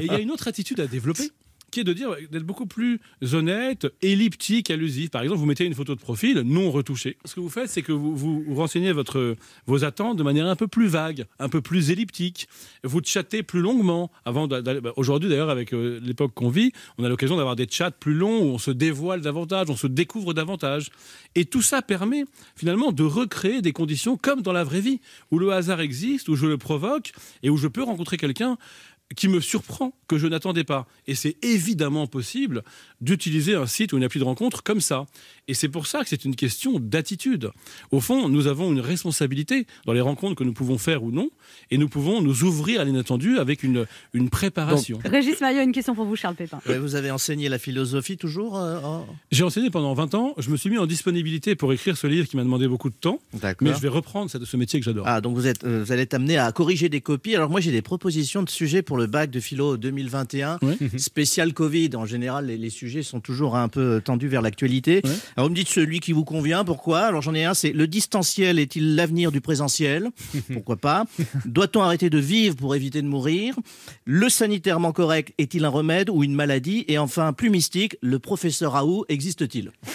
Et il y a une autre attitude à développer de dire d'être beaucoup plus honnête, elliptique, allusif. Par exemple, vous mettez une photo de profil non retouchée. Ce que vous faites, c'est que vous, renseignez votre, vos attentes de manière un peu plus vague, un peu plus elliptique. Vous chattez plus longuement. Avant bah, Aujourd'hui, d'ailleurs, avec euh, l'époque qu'on vit, on a l'occasion d'avoir des chats plus longs où on se dévoile davantage, on se découvre davantage. Et tout ça permet finalement de recréer des conditions comme dans la vraie vie, où le hasard existe, où je le provoque et où je peux rencontrer quelqu'un qui me surprend, que je n'attendais pas. Et c'est évidemment possible d'utiliser un site ou une appli de rencontre comme ça. Et c'est pour ça que c'est une question d'attitude. Au fond, nous avons une responsabilité dans les rencontres que nous pouvons faire ou non, et nous pouvons nous ouvrir à l'inattendu avec une, une préparation. Régis Maillot, une question pour vous, Charles Pépin. Ouais, vous avez enseigné la philosophie toujours euh, en- J'ai enseigné pendant 20 ans, je me suis mis en disponibilité pour écrire ce livre qui m'a demandé beaucoup de temps, D'accord. mais je vais reprendre ce, métier que j'adore. Ah, donc vous, êtes, euh, vous allez être amené à corriger des copies. Alors moi, j'ai des propositions de sujets pour le bac de philo 2021, Ouais. spécial Covid. En général, les, les sujets sont toujours un peu tendus vers l'actualité. Alors vous me dites celui qui vous convient, pourquoi? Alors j'en ai un, c'est le distanciel est-il l'avenir du présentiel? Pourquoi pas? Doit-on arrêter de vivre pour éviter de mourir? Le sanitairement correct est-il un remède ou une maladie? Et enfin, plus mystique, le professeur Raoult existe-t-il?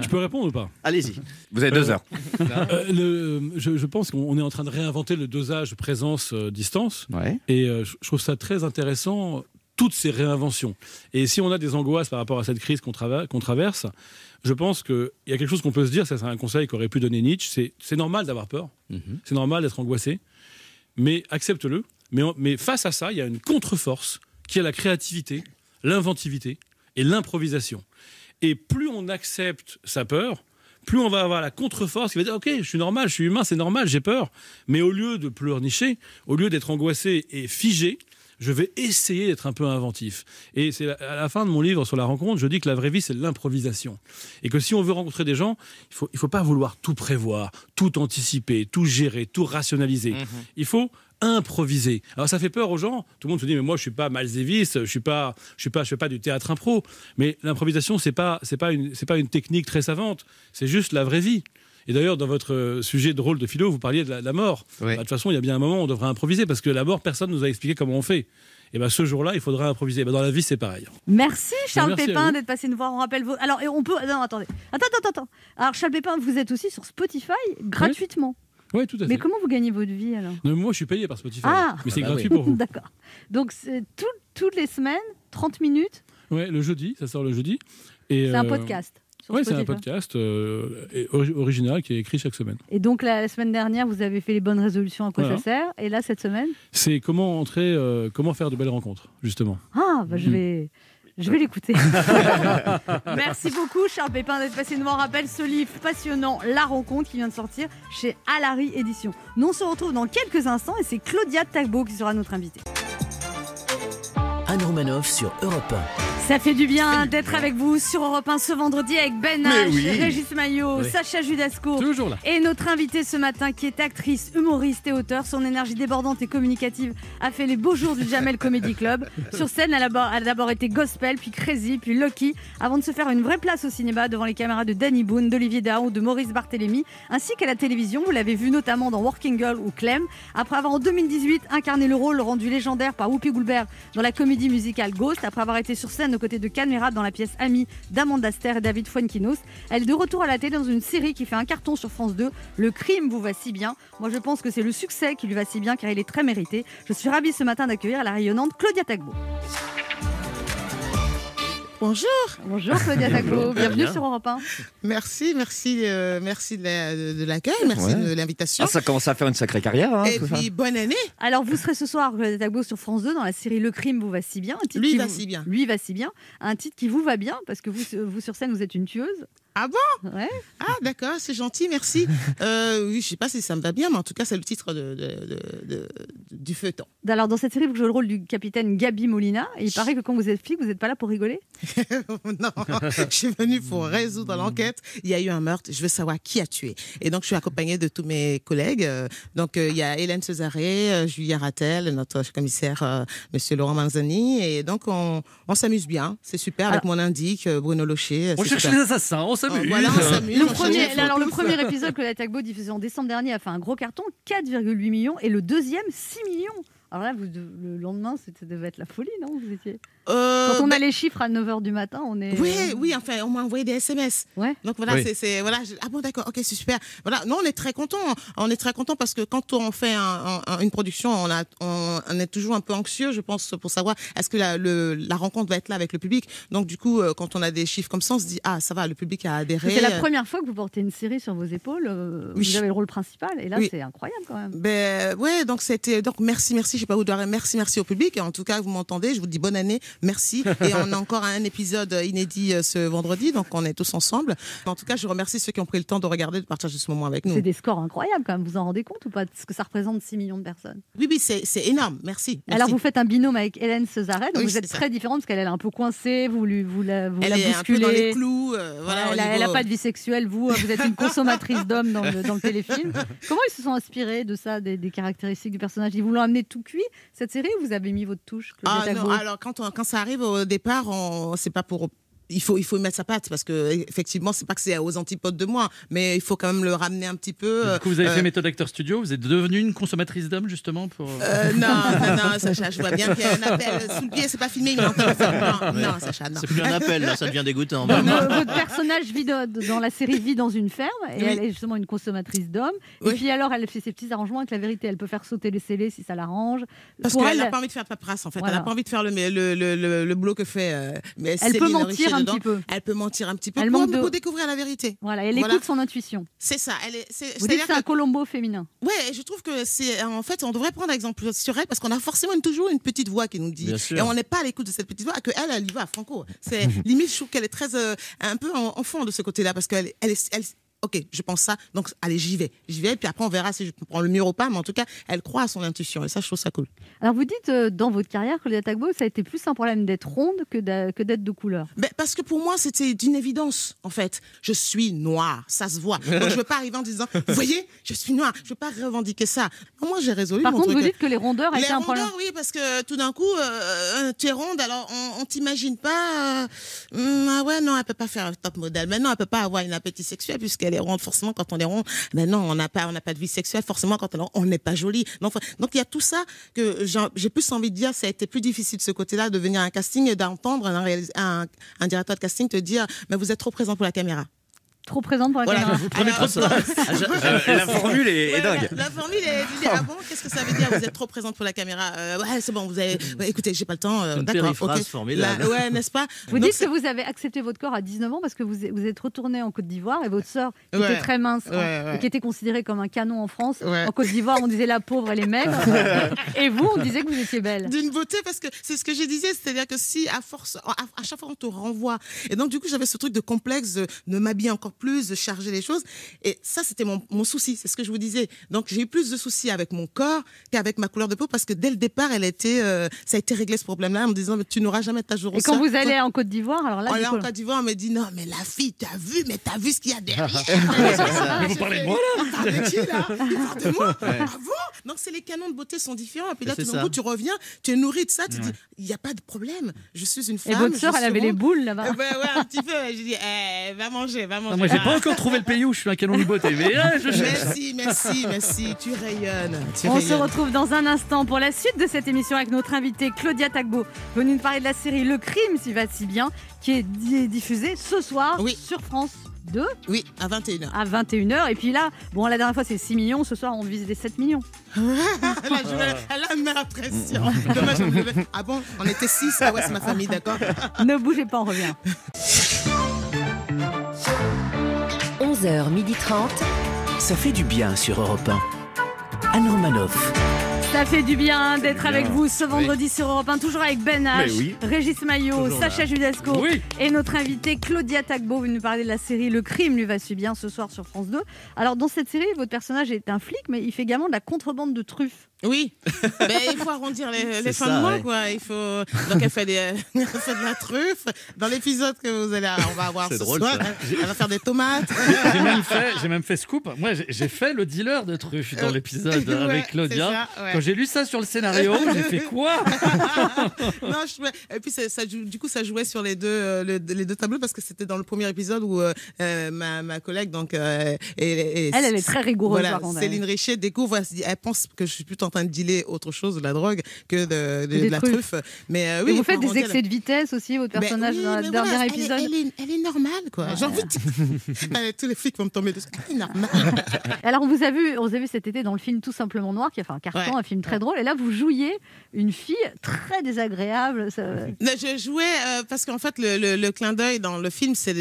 Je peux répondre ou pas? Allez-y. Vous avez deux Euh, heures. Euh, le- je, je pense qu'on est en train de réinventer le dosage présence-distance. Ouais. Et euh, je trouve ça très intéressant, toutes ces réinventions. Et si on a des angoisses par rapport à cette crise qu'on traverse, je pense qu'il y a quelque chose qu'on peut se dire, ça c'est un conseil qu'aurait pu donner Nietzsche, c'est c'est normal d'avoir peur, c'est normal d'être angoissé, mais accepte-le. Mais, mais face à ça, il y a une contre-force qui est la créativité, l'inventivité et l'improvisation. Et plus on accepte sa peur, plus on va avoir la contre-force qui va dire Ok, je suis normal, je suis humain, c'est normal, j'ai peur. Mais au lieu de pleurnicher, au lieu d'être angoissé et figé, je vais essayer d'être un peu inventif. Et c'est à la fin de mon livre sur la rencontre, je dis que la vraie vie, c'est l'improvisation. Et que si on veut rencontrer des gens, il faut, il faut pas vouloir tout prévoir, tout anticiper, tout gérer, tout rationaliser. Il faut improviser. Alors ça fait peur aux gens. Tout le monde se dit mais moi je suis pas malzéviste, je suis pas je suis pas je fais pas du théâtre impro. Mais l'improvisation c'est pas c'est pas une c'est pas une technique très savante, c'est juste la vraie vie. Et d'ailleurs, dans votre euh, sujet de rôle de philo, vous parliez de la, de la mort. Oui. Bah, de toute façon, il y a bien un moment où on devrait improviser parce que la mort, personne nous a expliqué comment on fait. Et ben ce jour-là, il faudra improviser. Ben, dans la vie, c'est pareil. Merci Charles Merci Pépin d'être passé nous voir. On rappelle vos. Alors, et on peut. Non, attendez. Attends, attends, attends. Alors, Charles Pépin, vous êtes aussi sur Spotify gratuitement. Oui, tout à fait. Mais comment vous gagnez votre vie alors? Non, moi, je suis payé par Spotify. Ah mais c'est Ah bah gratuit oui. pour vous. D'accord. Donc, tout- toutes les semaines, 30 minutes, Ouais, le jeudi, ça sort le jeudi. C'est un euh, podcast. Ouais, c'est un podcast euh, et ori- original qui est écrit chaque semaine. Et donc, la, la semaine dernière, vous avez fait les bonnes résolutions, à quoi Voilà. ça sert Et là, cette semaine C'est comment entrer, euh, comment faire de belles rencontres, justement. Ah, bah, je Mhm. vais. Je vais l'écouter. Merci beaucoup, Charles Pépin, d'être passé nous voir. On rappelle ce livre passionnant, La Rencontre, qui vient de sortir chez Alary Éditions. Nous, on se retrouve dans quelques instants et c'est Claudia Tagbo qui sera notre invitée. Anne Romanoff sur Europe Ça fait du bien d'être avec vous sur Europe 1 ce vendredi avec Ben H, oui. Régis Maillot, Oui. Sacha Judasco. Toujours là. Et notre invitée ce matin, qui est actrice, humoriste et auteur, son énergie débordante et communicative a fait les beaux jours du Jamel Comedy Club. Sur scène, elle a d'abord- elle a d'abord été gospel, puis crazy, puis lucky, avant de se faire une vraie place au cinéma devant les caméras de Danny Boone, d'Olivier Dahan ou de Maurice Barthélémy, ainsi qu'à la télévision. Vous l'avez vu notamment dans Working Girl ou Clem. Après avoir en 2018 incarné le rôle rendu légendaire par Whoopi Goldberg dans la comédie musicale Ghost, après avoir été sur scène aux côtés de Caméra dans la pièce Ami d'Amanda Ster et David Fuenquinos, elle est de retour à la télé dans une série qui fait un carton sur France 2. Le crime vous va si bien. Moi, je pense que c'est le succès qui lui va si bien car il est très mérité. Je suis ravie ce matin d'accueillir la rayonnante Claudia Tagbo. Bonjour, Bonjour Claudia Tagbo, bienvenue sur Europe 1. merci, merci, euh, merci de la- de l'accueil, merci Ouais. de l'invitation. Ah, ça commence à faire une sacrée carrière. hein, Et tout ça. puis bonne année. Alors, vous serez ce soir, Claudia Tagbo, sur France 2 dans la série Le crime vous va si bien. Un titre Lui qui va vous- si bien. Lui va si bien. Un titre qui vous va bien parce que vous, vous sur scène, vous êtes une tueuse. Ah bon Ouais. Ah d'accord, c'est gentil, merci. euh, oui, je sais pas si ça me va bien, mais en tout cas, c'est le titre de, de- de- de- du feuilleton. Alors, dans cette série, vous jouez le rôle du capitaine Gabi Molina. Et il paraît que quand vous êtes flic, vous n'êtes pas là pour rigoler. non, je suis venue pour résoudre l'enquête. Il y a eu un meurtre, je veux savoir qui a tué. Et donc, je suis accompagnée de tous mes collègues. Euh, Donc, euh, il y a Hélène Césaré, Julien Rattel, notre commissaire, Monsieur Laurent Manzani. Et donc, on, on s'amuse bien. C'est super avec mon indique, Bruno Locher. On cherche super. les assassins, on s'amuse. Oh, voilà. Le on premier, alors, le premier épisode que la Tagbo diffusé en décembre dernier a fait un gros carton, 4,8 millions. Et le deuxième, 6 millions. Alors là, vous, le lendemain, ça devait être la folie, non vous étiez... Euh, Quand on ben- a les chiffres à 9h du matin, on est... Oui, oui, enfin, on m'a envoyé des SMS. Ouais. Donc voilà, Oui. c'est, c'est- voilà. je- ah bon, d'accord, ok, c'est super. Voilà, non, on est très content. On est très content parce que quand on fait un- un- une production, on a, on, on est toujours un peu anxieux, je pense, pour savoir est-ce que la, le- la rencontre va être là avec le public. Donc du coup, euh, quand on a des chiffres comme ça, on se dit ah, ça va, le public a adhéré. C'est la première fois que vous portez une série sur vos épaules. euh, Oui. Vous avez le rôle principal. Et là, Oui. c'est incroyable quand même. Ben ouais, donc c'était donc merci, merci, je sais pas où doit merci, merci au public. Et en tout cas, vous m'entendez, je vous dis bonne année, merci. Et on a encore un épisode inédit euh, ce vendredi, donc on est tous ensemble. En tout cas, je remercie ceux qui ont pris le temps de regarder, de partager ce moment avec nous. C'est des scores incroyables quand même. Vous en rendez compte ou pas Ce que ça représente 6 millions de personnes? Oui, oui, c'est énorme. Merci. merci. Alors, vous faites un binôme avec Hélène Cesaret. Donc Oui, vous êtes très différente parce qu'elle elle est un peu coincée. Vous, lui, vous la, vous elle la est un peu dans les clous. euh, voilà, elle, a, niveau- elle a pas de vie sexuelle, vous, vous êtes une consommatrice d'hommes dans le, dans le téléfilm. Comment ils se sont inspirés de ça, des, des caractéristiques du personnage? Ils vous l'ont amené tout cuit, cette série, ou vous avez mis votre touche Claudia Ah non, alors quand, on- quand ça arrive au départ, on- c'est pas pour. Il faut, il faut y mettre sa patte parce que effectivement, c'est pas que c'est aux antipodes de moi, mais il faut quand même le ramener un petit peu. Du coup, vous avez euh, fait méthode acteur studio, vous êtes devenue une consommatrice d'hommes justement pour. euh, non, non, non, Sacha, je vois bien qu'il y a un appel sous le pied, c'est pas filmé, mais téléphone. Non, non, Sacha, non. C'est plus un appel, là, ça devient dégoûtant. Euh, votre personnage vit dans, la série vit dans une ferme et Oui. elle est justement une consommatrice d'hommes. Et puis alors, elle fait ses petits arrangements avec la vérité. Elle peut faire sauter les scellés si ça l'arrange. Parce qu'elle elle, n'a pas envie de faire paperasse, en fait. Voilà. Elle n'a pas envie de faire le, le, le, le, le boulot que fait. euh, mais Elle peut mentir un dedans. petit peu. Elle peut mentir un petit peu Elle pour, de- pour découvrir la vérité. Voilà, elle Voilà. écoute son intuition. C'est ça. Elle est, c'est, Vous dites c'est-à-dire que c'est un Colombo féminin. Ouais, je trouve que c'est en fait on devrait prendre exemple sur elle parce qu'on a forcément toujours une petite voix qui nous dit Bien sûr. et on n'est pas à l'écoute de cette petite voix que elle elle y va franco. C'est limite je trouve qu'elle est très euh, un peu en- enfant de ce côté-là parce qu'elle elle est- elle OK, je pense ça. Donc allez, j'y vais. J'y vais puis après on verra si je prends le mur ou pas mais en tout cas, elle croit à son intuition et ça je trouve ça cool. Alors vous dites euh, dans votre carrière que Tagbo, ça a été plus un problème d'être ronde que d'être de couleur. Ben, parce que pour moi, c'était d'une évidence, en fait. Je suis noire, ça se voit. Donc, je veux pas arriver en disant, vous voyez, je suis noire. Je veux pas revendiquer ça. Moi, j'ai résolu Par mon contre, truc. vous dites que les rondeurs Les étaient un problème. rondeurs, oui, parce que tout d'un coup, euh, tu es ronde, alors on, on t'imagine pas. euh, hum, ah ouais, non, elle peut pas faire un top modèle. Mais non, elle peut pas avoir une appétit sexuel puisqu'elle Forcément, quand on est rond, mais non, on n'a pas, on n'a pas de vie sexuelle. Forcément, quand on est rond, on n'est pas jolie. Donc, donc il y a tout ça que j'ai plus envie de dire. Ça a été plus difficile de ce côté-là de venir à un casting et d'entendre un, un directeur de casting te dire, mais vous êtes trop présent pour la caméra. Trop présente pour la Voilà. caméra. Vous prenez trop de place. Euh, la formule est, dingue. La, la formule est. Je dis, ah bon, qu'est-ce que ça veut dire Vous êtes trop présente pour la caméra. Euh, ouais, c'est bon, vous avez. ouais, écoutez, j'ai pas le temps. euh, C'est une D'accord, périphrase ok. formidable. La- ouais, n'est-ce pas? Vous Donc, dites que vous avez accepté votre corps à 19 ans parce que vous, vous êtes retourné en Côte d'Ivoire et votre sœur, qui Ouais. était très mince et qui était considérée comme un canon en France, Ouais. en Côte d'Ivoire, on disait la pauvre, elle est maigre. et vous, on disait que vous étiez belle. d'une beauté parce que c'est ce que je disais c'est-à-dire que si à force à, à chaque fois on te renvoie et donc du coup j'avais ce truc de complexe de, de m'habiller encore plus de charger les choses et ça c'était mon, mon souci c'est ce que je vous disais donc j'ai eu plus de soucis avec mon corps qu'avec ma couleur de peau parce que dès le départ elle était euh, ça a été réglé ce problème là en me disant mais tu n'auras jamais ta jour Et quand vous allez en Côte d'Ivoire, alors là, en Côte d'Ivoire, on me dit non, mais la fille, t'as vu, mais t'as vu ce qu'il y a derrière. Mais vous parlez de moi là parle de qui là Il parle de moi Ah bon? Donc c'est les canons de beauté sont différents. Et puis là, C'est tout d'un coup, tu reviens, tu es nourri de ça, tu dis, il n'y a pas de problème. Je suis une femme. et votre je sœur, elle avait les boules là-bas. ben, ouais, un petit peu. J'ai dit, eh, va manger, va manger. Moi, j'ai pas encore trouvé le pays où je suis un canon de beauté. Mais ah, je cherche. Merci, merci, merci. Tu rayonnes. Tu On se retrouve dans un instant pour la suite de cette émission avec notre invitée Claudia Tagbo, venue nous parler de la série Le crime s'y va si bien, qui est di- diffusée ce soir Oui. sur France 2 Oui, à 21h. à 21h. Et puis là, bon, la dernière fois c'est 6 millions, ce soir on vise les 7 millions. Là, je vais- elle a la pression. Dommage, Ah bon? On était 6 Ah ouais, c'est ma famille, d'accord. ne bougez pas, on revient. 11h30. Ça fait du bien sur Europe 1. Anne Romanoff. Ça fait du bien d'être avec vous ce vendredi sur Europe 1, toujours avec Ben H, oui. Régis Maillot, Toujours Sacha là. Judasco Oui. et notre invitée Claudia Tagbo venu nous parler de la série Le crime lui va si bien ce soir sur France 2. Alors dans cette série, votre personnage est un flic, mais il fait également de la contrebande de truffes. Oui, mais il faut arrondir les, les fins ça, de mois, ouais. quoi. Il faut... Donc, elle fait, des... elle fait de la truffe. Dans l'épisode que vous allez, on va avoir C'est ce drôle, soir, ça. elle va faire des tomates. J'ai même fait, j'ai même fait scoop. Moi, j'ai- fait le dealer de truffes dans Euh, l'épisode ouais, avec Claudia. ça, ouais. Quand j'ai lu ça sur le scénario, j'ai fait quoi? Non, je Et puis, ça, du coup, ça jouait sur les deux, euh, le- les deux tableaux parce que c'était dans le premier épisode où euh, ma, ma collègue, donc, euh, et, et- Elle, elle est très rigoureuse. Voilà. Céline Richet découvre, elle, se dit- elle pense que je suis plutôt en train de dealer autre chose, de la drogue, que de, de- Des de la truffes. truffe. Mais euh, Et oui, vous faites des excès de vitesse aussi, votre Mais personnage dans le dernier voilà, elle est- épisode. Elle est, elle est normale, quoi. J'ai envie de Tous les flics vont me tomber dessus. Elle est normale. Alors on vous a vu, on vous a vu cet été dans le film Tout simplement noir, qui a fait un carton, Ouais. un film très drôle. Et là, vous jouiez une fille très désagréable. ça- Mais je jouais euh, parce qu'en fait le, le- le clin d'œil dans le film c'est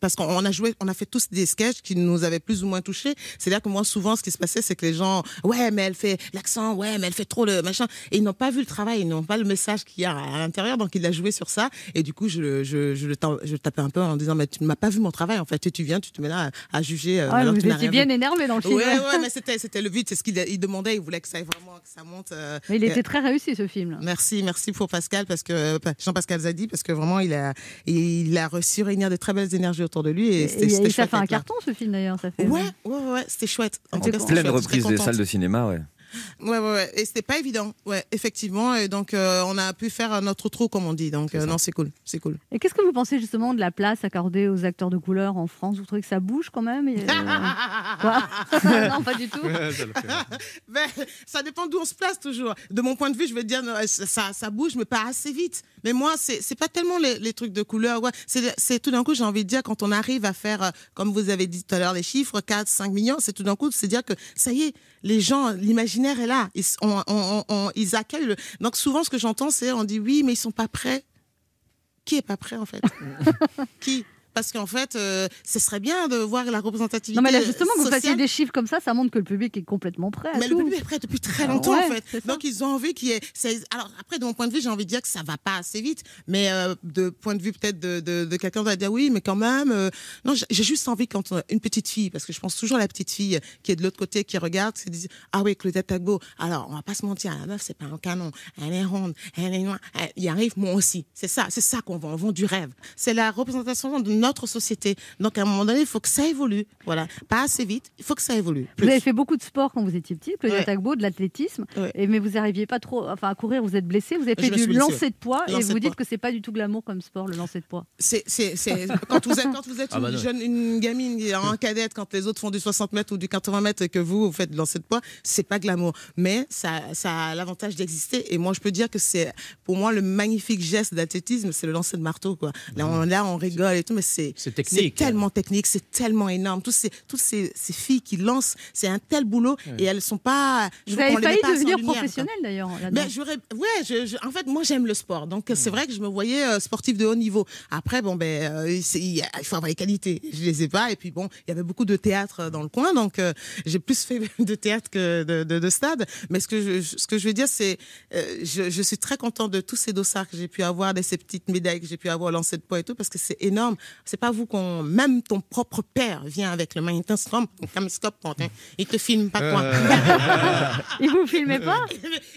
parce qu'on on a joué on a fait tous des sketchs qui nous avaient plus ou moins touchés c'est à dire que moi souvent ce qui se passait c'est que les gens ouais mais elle fait l'accent ouais mais elle fait trop le machin et ils n'ont pas vu le travail ils n'ont pas le message qu'il y a à l'intérieur donc il a joué sur ça et du coup je le je, je le ta- je le tapais un peu en disant mais tu ne m'as pas vu mon travail en fait et tu viens tu te mets là à, à juger euh, Ah, alors que vous étiez bien vu. énervé dans le film. Ouais, ouais, mais c'était, c'était le but, c'est ce qu'il il demandait, il voulait que ça aille vraiment, que ça monte. euh, Mais il était très réussi ce film. là. Merci, merci pour Pascal, parce que Jean-Pascal Zadi, parce que vraiment, il a, il a reçu réunir de très belles énergies autour de lui. Et, Et, et ça fait un là. carton ce film d'ailleurs. Ça fait. Ouais, ouais, ouais, ouais, c'était chouette. En tout cas, c'était Pleine reprise des salles de cinéma, ouais. Ouais, ouais, ouais. Et c'était pas évident, ouais, effectivement. Et donc, euh, on a pu faire notre trou, comme on dit. Donc, euh, non, c'est cool, c'est cool. Et qu'est-ce que vous pensez justement de la place accordée aux acteurs de couleur en France? Vous trouvez que ça bouge quand même? Et, euh, quoi? Non, pas du tout. Ben, ça dépend d'où on se place toujours. De mon point de vue, je vais te dire, non, ça, ça bouge, mais pas assez vite. Mais moi, c'est c'est pas tellement les, les trucs de couleur. Ouais. C'est c'est tout d'un coup, j'ai envie de dire, quand on arrive à faire, comme vous avez dit tout à l'heure, les chiffres, 4, 5 millions, c'est tout d'un coup, c'est dire que ça y est, les gens, l'imaginaire est là. Ils, s- on- on- on- ils accueillent. le- Donc souvent, ce que j'entends, c'est on dit oui, mais ils sont pas prêts. Qui est pas prêt en fait? Qui? Parce qu'en fait, euh, ce serait bien de voir la représentativité Non, mais là, justement, que vous fassiez des chiffres comme ça, ça montre que le public est complètement prêt à Mais tout. le public est prêt depuis très longtemps, ouais, en fait. Donc, ils ont envie qu'il y ait. Alors, après, de mon point de vue, j'ai envie de dire que ça va pas assez vite. Mais euh, de point de vue, peut-être, de, de, de quelqu'un va dire oui, mais quand même. euh, Non, j'ai- juste envie, quand on- une petite fille, parce que je pense toujours à la petite fille qui est de l'autre côté, qui regarde, qui se dit Ah oui, Claudette Tagbo. Alors, on va pas se mentir, la meuf, c'est pas un canon. Elle est ronde, elle est noire. Elle y arrive, moi aussi. C'est ça, c'est ça qu'on vend. On vend du rêve. C'est la représentation de notre société. Donc, à un moment donné, il faut que ça évolue. Voilà. Pas assez vite, il faut que ça évolue. Vous avez fait beaucoup de sport quand vous étiez petit, Claudia Ouais. Tagbo, de l'athlétisme, Ouais. et, mais vous n'arriviez pas trop enfin, à courir, vous êtes blessé, vous avez fait du blessée, lancer de poids, et vous dites poids. que c'est pas du tout glamour comme sport, le lancer de poids. C'est, c'est, c'est, quand vous êtes, quand vous êtes Ah bah une jeune, une gamine en cadette, quand les autres font du 60 mètres ou du 80 mètres et que vous, vous faites de lancer de poids, c'est pas glamour. Mais ça, ça a l'avantage d'exister. Et moi, je peux dire que c'est, pour moi, le magnifique geste d'athlétisme, c'est le lancer de marteau, quoi. Là, on, là, on rigole et tout, mais c'est, C'est technique. c'est tellement technique, c'est tellement énorme. Tous ces, toutes ces, ces filles qui lancent, c'est un tel boulot et elles sont pas, je Vous avez failli devenir lumière, quoi. professionnel d'ailleurs. là-dedans. Ben, j'aurais, ouais, je, je- en fait, moi, j'aime le sport. Donc, c'est vrai que je me voyais euh, sportif de haut niveau. Après, bon, ben, euh, il faut avoir les qualités. Je les ai pas. Et puis, bon, il y avait beaucoup de théâtre euh, dans le coin. Donc, euh, j'ai plus fait de théâtre que de, de, de stade. Mais ce que je, ce que je veux dire, c'est, euh, je, je suis très content de tous ces dossards que j'ai pu avoir, de ces petites médailles que j'ai pu avoir au lancer de poids et tout, parce que c'est énorme. C'est pas vous qu'on, même ton propre père vient avec le magnétoscope, il te filme pas quoi. Et vous filmez pas?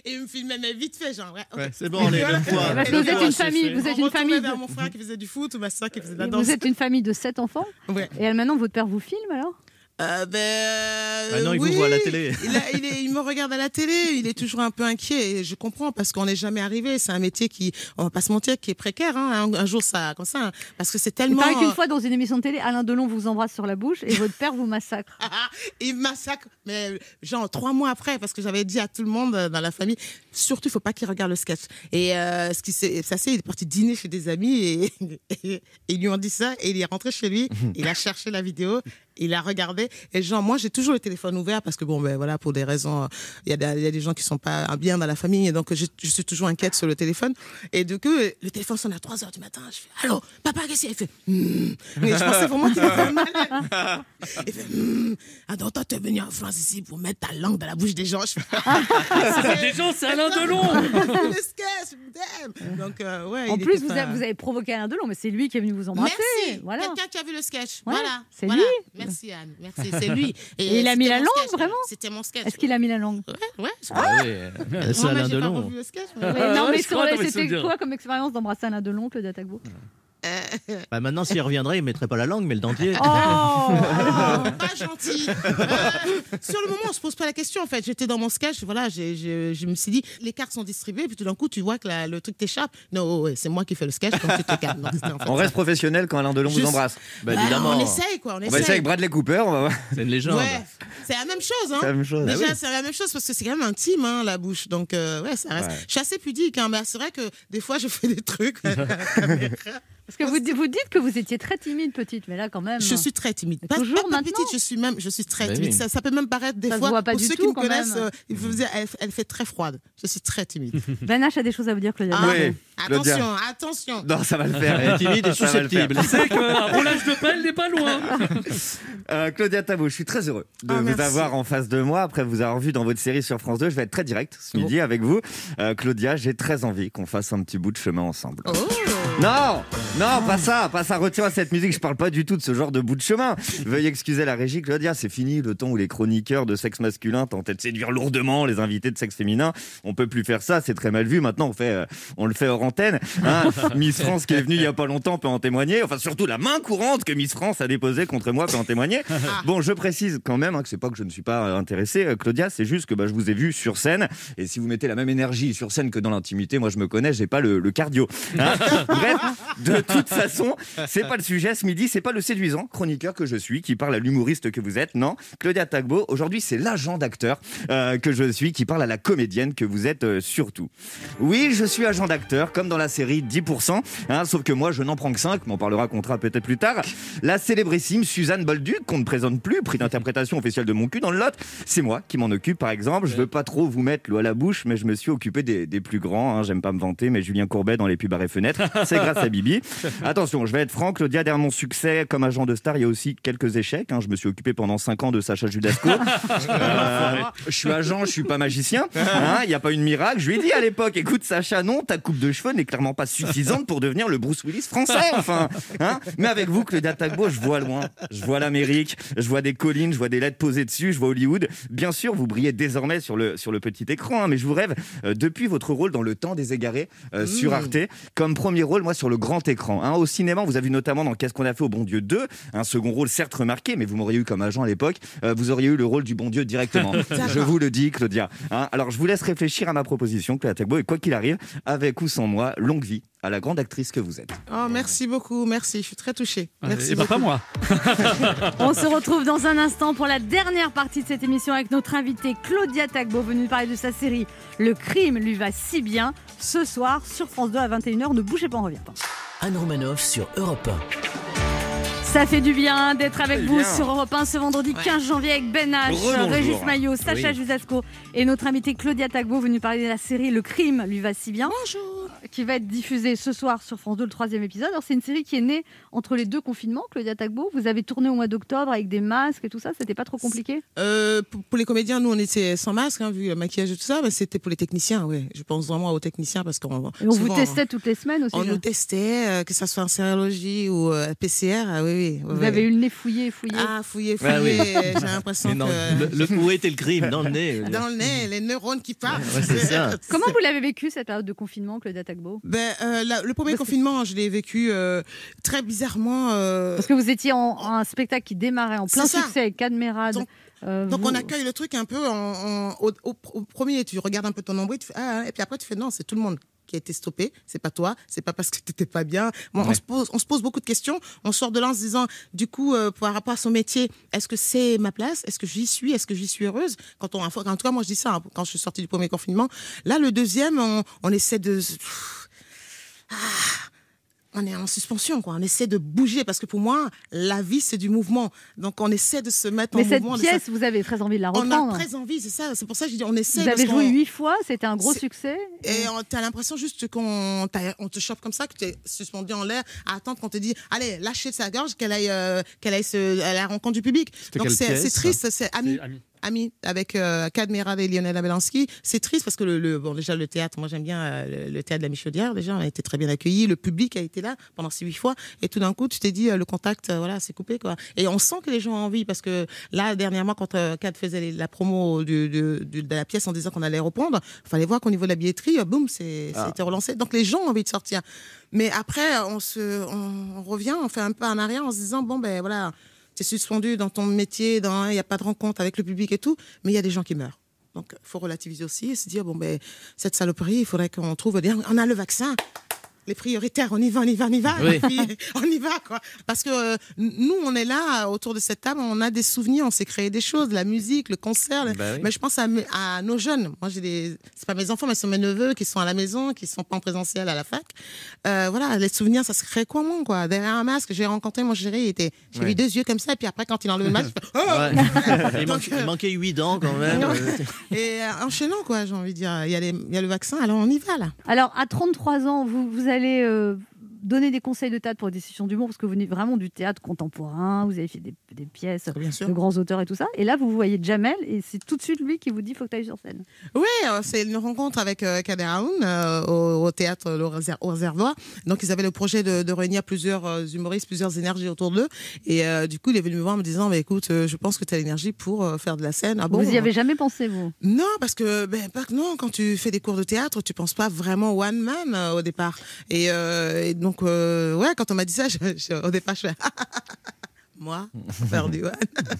Et il me filmait mais vite fait, genre. ouais, ok. Ouais, c'est bon, les deux fois. Parce que vous êtes une famille, vous êtes On une famille vers mon frère qui faisait du foot ou ma soeur qui faisait de la danse. Vous êtes une famille de sept enfants? Ouais. Et maintenant, votre père vous filme alors? Euh, ben, Bah non, il vous voit à la télé. Il, a- il est- il me regarde à la télé, il est toujours un peu inquiet. Et je comprends parce qu'on n'est jamais arrivé. C'est un métier qui, on va pas se mentir, qui est précaire. Hein. Un, un jour, ça, comme ça, hein. parce que c'est Il tellement. paraît qu'une fois dans une émission de télé, Alain Delon vous embrasse sur la bouche et votre père vous massacre. il massacre, mais genre trois mois après, parce que j'avais dit à tout le monde euh, dans la famille, surtout, il faut pas qu'il regarde le sketch. Et euh, ce qui s'est passé, il est parti dîner chez des amis et, et ils lui ont dit ça et il est rentré chez lui, il a cherché la vidéo Il a regardé et genre moi j'ai toujours le téléphone ouvert parce que bon ben voilà pour des raisons il y a des, il y a des gens qui sont pas bien dans la famille et donc je, je suis toujours inquiète sur le téléphone et du coup le téléphone sonne à 3 heures du matin je fais allô papa qu'est-ce qu'il y a il fait? Hmm. mais je pensais vraiment qu'il était malade il fait hmm. alors toi tu es venu en France ici pour mettre ta langue dans la bouche des gens je fais, Des gens, c'est Alain Delon le sketch damn. donc euh, ouais En il plus, vous pas- avez, vous avez provoqué Alain Delon, mais c'est lui qui est venu vous embrasser. Merci. Voilà. Quelqu'un qui a vu le sketch. Ouais, voilà. c'est Voilà. lui. Merci Anne. Merci. C'est lui. Et il a mis la langue, sketch. vraiment C'était mon sketch. Est-ce qu'il a mis la langue Ouais. ouais. Ah oui, euh, c'est mais Alain Delon. Oui, mais- Non, mais mes c'était quoi comme expérience d'embrasser Alain Delon, Claudia Tagbo? Bah, maintenant, s'il reviendrait, il mettrait pas la langue, mais le dentier. Oh alors pas gentil. Euh, sur le moment, on se pose pas la question. En fait, j'étais dans mon sketch. Voilà, j'ai- je me suis dit, les cartes sont distribuées, puis tout d'un coup, tu vois que la- le truc t'échappe. Non, ouais, c'est moi qui fais le sketch. Donc tu te calmes. Donc, c'était en fait On ça. reste professionnel quand Alain Delon vous embrasse. Bah, Bah, évidemment. on essaye quoi. On On va essaye. essayer avec Bradley Cooper, on va voir. C'est une légende. Ouais, c'est la même chose. Hein. C'est la même chose. Déjà, Ah oui. c'est la même chose parce que c'est quand même intime, hein, la bouche. Donc, euh, ouais, ça reste. Ouais. Je suis assez pudique, hein, mais c'est vrai que des fois, je fais des trucs. à la caméra. Parce que vous, vous dites que vous étiez très timide petite, mais là quand même. je suis très timide. Pas, toujours pas- petite, je suis même, je suis très timide. oui. Ça, ça peut même paraître des Ça se fois. voit pas pour du ceux tout, qui me connaissent, euh, ils vous dire, elle, elle fait très froide. Je suis très timide. Ben H a des choses à vous dire, Claudia. Ah, Oui, Claudia. attention, attention. Non, ça va le faire. Elle est timide et susceptible. C'est qu'un roulage de pelle n'est pas loin Euh, Claudia Tabo, je suis très heureux de Ah, vous merci. avoir en face de moi après vous avoir vu dans votre série sur France 2. Je vais être très direct ce midi avec vous. Euh, Claudia, j'ai très envie qu'on fasse un petit bout de chemin ensemble. Oh. Non, non, pas ça, pas ça. Retire cette musique. Je parle pas du tout de ce genre de bout de chemin. Veuillez excuser la régie, Claudia. C'est fini le temps où les chroniqueurs de sexe masculin tentaient de séduire lourdement les invités de sexe féminin. On peut plus faire ça. C'est très mal vu. Maintenant, on fait, euh, on le fait hors antenne. hein. Miss France qui est venue il y a pas longtemps peut en témoigner. Enfin, surtout la main courante que Miss France a déposée contre moi peut en témoigner. Bon, je précise quand même hein, que c'est pas que je ne suis pas euh, intéressé, euh, Claudia. C'est juste que bah, je vous ai vu sur scène. Et si vous mettez la même énergie sur scène que dans l'intimité, moi je me connais, j'ai pas le, le cardio. hein. Bref, de toute façon, c'est pas le sujet ce midi, c'est pas le séduisant chroniqueur que je suis qui parle à l'humoriste que vous êtes. Non, Claudia Tagbo, aujourd'hui c'est l'agent d'acteur euh, que je suis qui parle à la comédienne que vous êtes euh, surtout. Oui, je suis agent d'acteur, comme dans la série 10%, hein, sauf que moi je n'en prends que 5, mais on parlera contrat peut-être plus tard. La célébrissime Suzanne Bolduc, qu'on ne présente plus, prix d'interprétation officielle de mon cul dans le lot, c'est moi qui m'en occupe par exemple. Je veux pas trop vous mettre l'eau à la bouche, mais je me suis occupé des, des plus grands, hein, j'aime pas me vanter, mais Julien Courbet dans les pubs à fenêtres, c'est grâce à Bibi. Attention, je vais être franc, Claudia, derrière mon succès comme agent de star, il y a aussi quelques échecs. hein. Je me suis occupé pendant 5 ans de Sacha Judasco. Euh, je suis agent, je suis pas magicien. hein, Il n'y a pas une miracle. Je lui ai dit à l'époque, écoute Sacha, non, ta coupe de cheveux n'est clairement pas suffisante pour devenir le Bruce Willis français. Enfin, hein. Mais avec vous, Claudia Tagbo, je vois loin. Je vois l'Amérique, je vois des collines, je vois des lettres posées dessus, je vois Hollywood. Bien sûr, vous brillez désormais sur le, sur le petit écran, hein, mais je vous rêve euh, depuis votre rôle dans Le Temps des Égarés euh, sur Arte, comme premier rôle, moi, sur le grand écran. hein. Au cinéma, vous avez vu notamment dans Qu'est-ce qu'on a fait au bon Dieu 2, un second rôle certes remarqué, mais vous m'auriez eu comme agent à l'époque, euh, vous auriez eu le rôle du bon Dieu directement. je vous le dis, Claudia. hein. Alors, je vous laisse réfléchir à ma proposition, Claudia Tagbo, et quoi qu'il arrive, avec ou sans moi, longue vie à la grande actrice que vous êtes. Oh, merci beaucoup, merci. Je suis très touchée. Merci Et bah, beaucoup. pas moi On se retrouve dans un instant pour la dernière partie de cette émission avec notre invitée Claudia Tagbo, venue nous parler de sa série Le crime lui va si bien. Ce soir sur France 2 à 21h. Ne bougez pas, on revient pas. Anne Romanoff sur Europe Ça fait du bien d'être avec vous bien. sur Europe 1 ce vendredi 15 janvier avec Ben H. Régis Maillot, Sacha Oui. Jusasco et notre invitée Claudia Tagbo venue parler de la série Le crime lui va si bien. Bonjour. Qui va être diffusée ce soir sur France 2, le troisième épisode. Alors c'est une série qui est née entre les deux confinements, Claudia Tagbo. Vous avez tourné au mois d'octobre avec des masques et tout ça, c'était pas trop compliqué? Euh, pour, les comédiens, nous, on était sans masque, hein, vu le maquillage et tout ça. Mais c'était pour les techniciens, oui. Je pense vraiment aux techniciens parce qu'on Et on vous testait toutes les semaines aussi. On nous testait, euh, que ça soit en sérologie ou euh, PCR. Ah, oui, oui. Vous avez eu le nez fouillé, fouillé. Ah, fouillé, Ah oui. fouillé. J'ai l'impression que. le, le fouet et le crime dans le nez. Dans le nez, les neurones qui parlent. Ouais, c'est ça. Comment vous l'avez vécu cette période de confinement, Claudia Tagbo Ben, euh, la- le premier Parce que- confinement, je l'ai vécu euh, très bizarrement. euh, Parce que vous étiez en, en un spectacle qui démarrait en plein C'est ça. succès avec Cadmerade. Donc- Euh, Donc vous- on accueille le truc un peu en, en- au, au- au premier, tu regardes un peu ton nombril, tu fais, ah, et puis après tu fais non, c'est tout le monde qui a été stoppé, c'est pas toi, c'est pas parce que t'étais pas bien. Bon, on, se pose, on se pose beaucoup de questions, on sort de là en se disant, du coup, euh, par rapport à son métier, est-ce que c'est ma place? Est-ce que j'y suis? Est-ce que j'y suis heureuse? Quand on, En tout cas, moi je dis ça hein, quand je suis sortie du premier confinement. Là, le deuxième, on, on essaie de... Ah, on est en suspension, quoi. On essaie de bouger parce que pour moi, la vie, c'est du mouvement. Donc, on essaie de se mettre Mais en cette mouvement. de pièce, vous avez très envie de la On reprendre. a très envie, c'est ça. C'est pour ça que je dis, on essaie. Vous avez joué huit fois, c'était un gros succès. Et on- t'as l'impression juste qu'on t'a- on te chope comme ça, que tu es suspendu en l'air à attendre qu'on te dit, allez, lâchez sa gorge, qu'elle aille, euh, qu'elle aille se, à la rencontre du public. Donc c'est triste, c'est ami. Ami. Avec euh, Cadmerade et Lionel Abelansky. C'est triste parce que le, le- bon déjà le théâtre, moi j'aime bien euh, le, théâtre de la Michaudière. Déjà, on a été très bien accueillis. Le public a été là pendant ces huit fois. Et tout d'un coup, tu t'es dit euh, le contact, euh, voilà, c'est coupé quoi. Et on sent que les gens ont envie parce que là dernièrement, quand Cad faisait la promo du, du- du- de la pièce en disant qu'on allait reprendre, il fallait voir qu'au niveau de la billetterie, boum, c'est Ah. c'était relancé. Donc les gens ont envie de sortir. Mais après, on se, on, revient, on fait un pas en arrière en se disant bon ben voilà tu es suspendu dans ton métier, il n'y a pas de rencontre avec le public et tout, mais il y a des gens qui meurent. Donc, il faut relativiser aussi et se dire, bon, ben, cette saloperie, il faudrait qu'on trouve, on a le vaccin. Les prioritaires, on y va, on y va, on y va. Oui. Et puis, on y va, quoi. Parce que euh, nous, on est là, autour de cette table, on a des souvenirs, on s'est créé des choses, la musique, le concert. Bah oui. Mais je pense à, nos jeunes. Moi, j'ai des. C'est pas mes enfants, mais ce sont mes neveux qui sont à la maison, qui sont pas en présentiel à la fac. Euh, voilà, les souvenirs, ça se crée comment, quoi? Derrière un masque, j'ai rencontré mon chéri, il était. J'ai Ouais. vu deux yeux comme ça, et puis après, quand il a enlevé le masque, je Oh Ouais. il, Donc, manquait, euh, il manquait 8 dents quand même. Et euh, enchaînant, quoi, j'ai envie de dire. Il y, a les- il y a le vaccin, alors on y va, là. Alors, à 33 ans, vous, vous allez euh, donner des conseils de théâtre pour les décisions d'humour, parce que vous venez vraiment du théâtre contemporain, vous avez fait des, des pièces Bien sûr. de grands auteurs et tout ça. Et là, vous voyez Jamel, et c'est tout de suite lui qui vous dit faut que tu ailles sur scène. Oui, euh, c'est une rencontre avec euh, Kader Aoun euh, au, au théâtre au Réservoir. Donc, ils avaient le projet de, de réunir plusieurs humoristes, plusieurs énergies autour d'eux. Et euh, du coup, il est venu me voir en me disant bah, écoute, je pense que tu as l'énergie pour faire de la scène. Ah bon? Vous y avez jamais pensé, vous? Non, parce que ben, pas non, quand tu fais des cours de théâtre, tu penses pas vraiment one man au départ. Et, et donc, euh, ouais, quand on m'a dit ça, je- je- au départ, je fais moi, faire du one.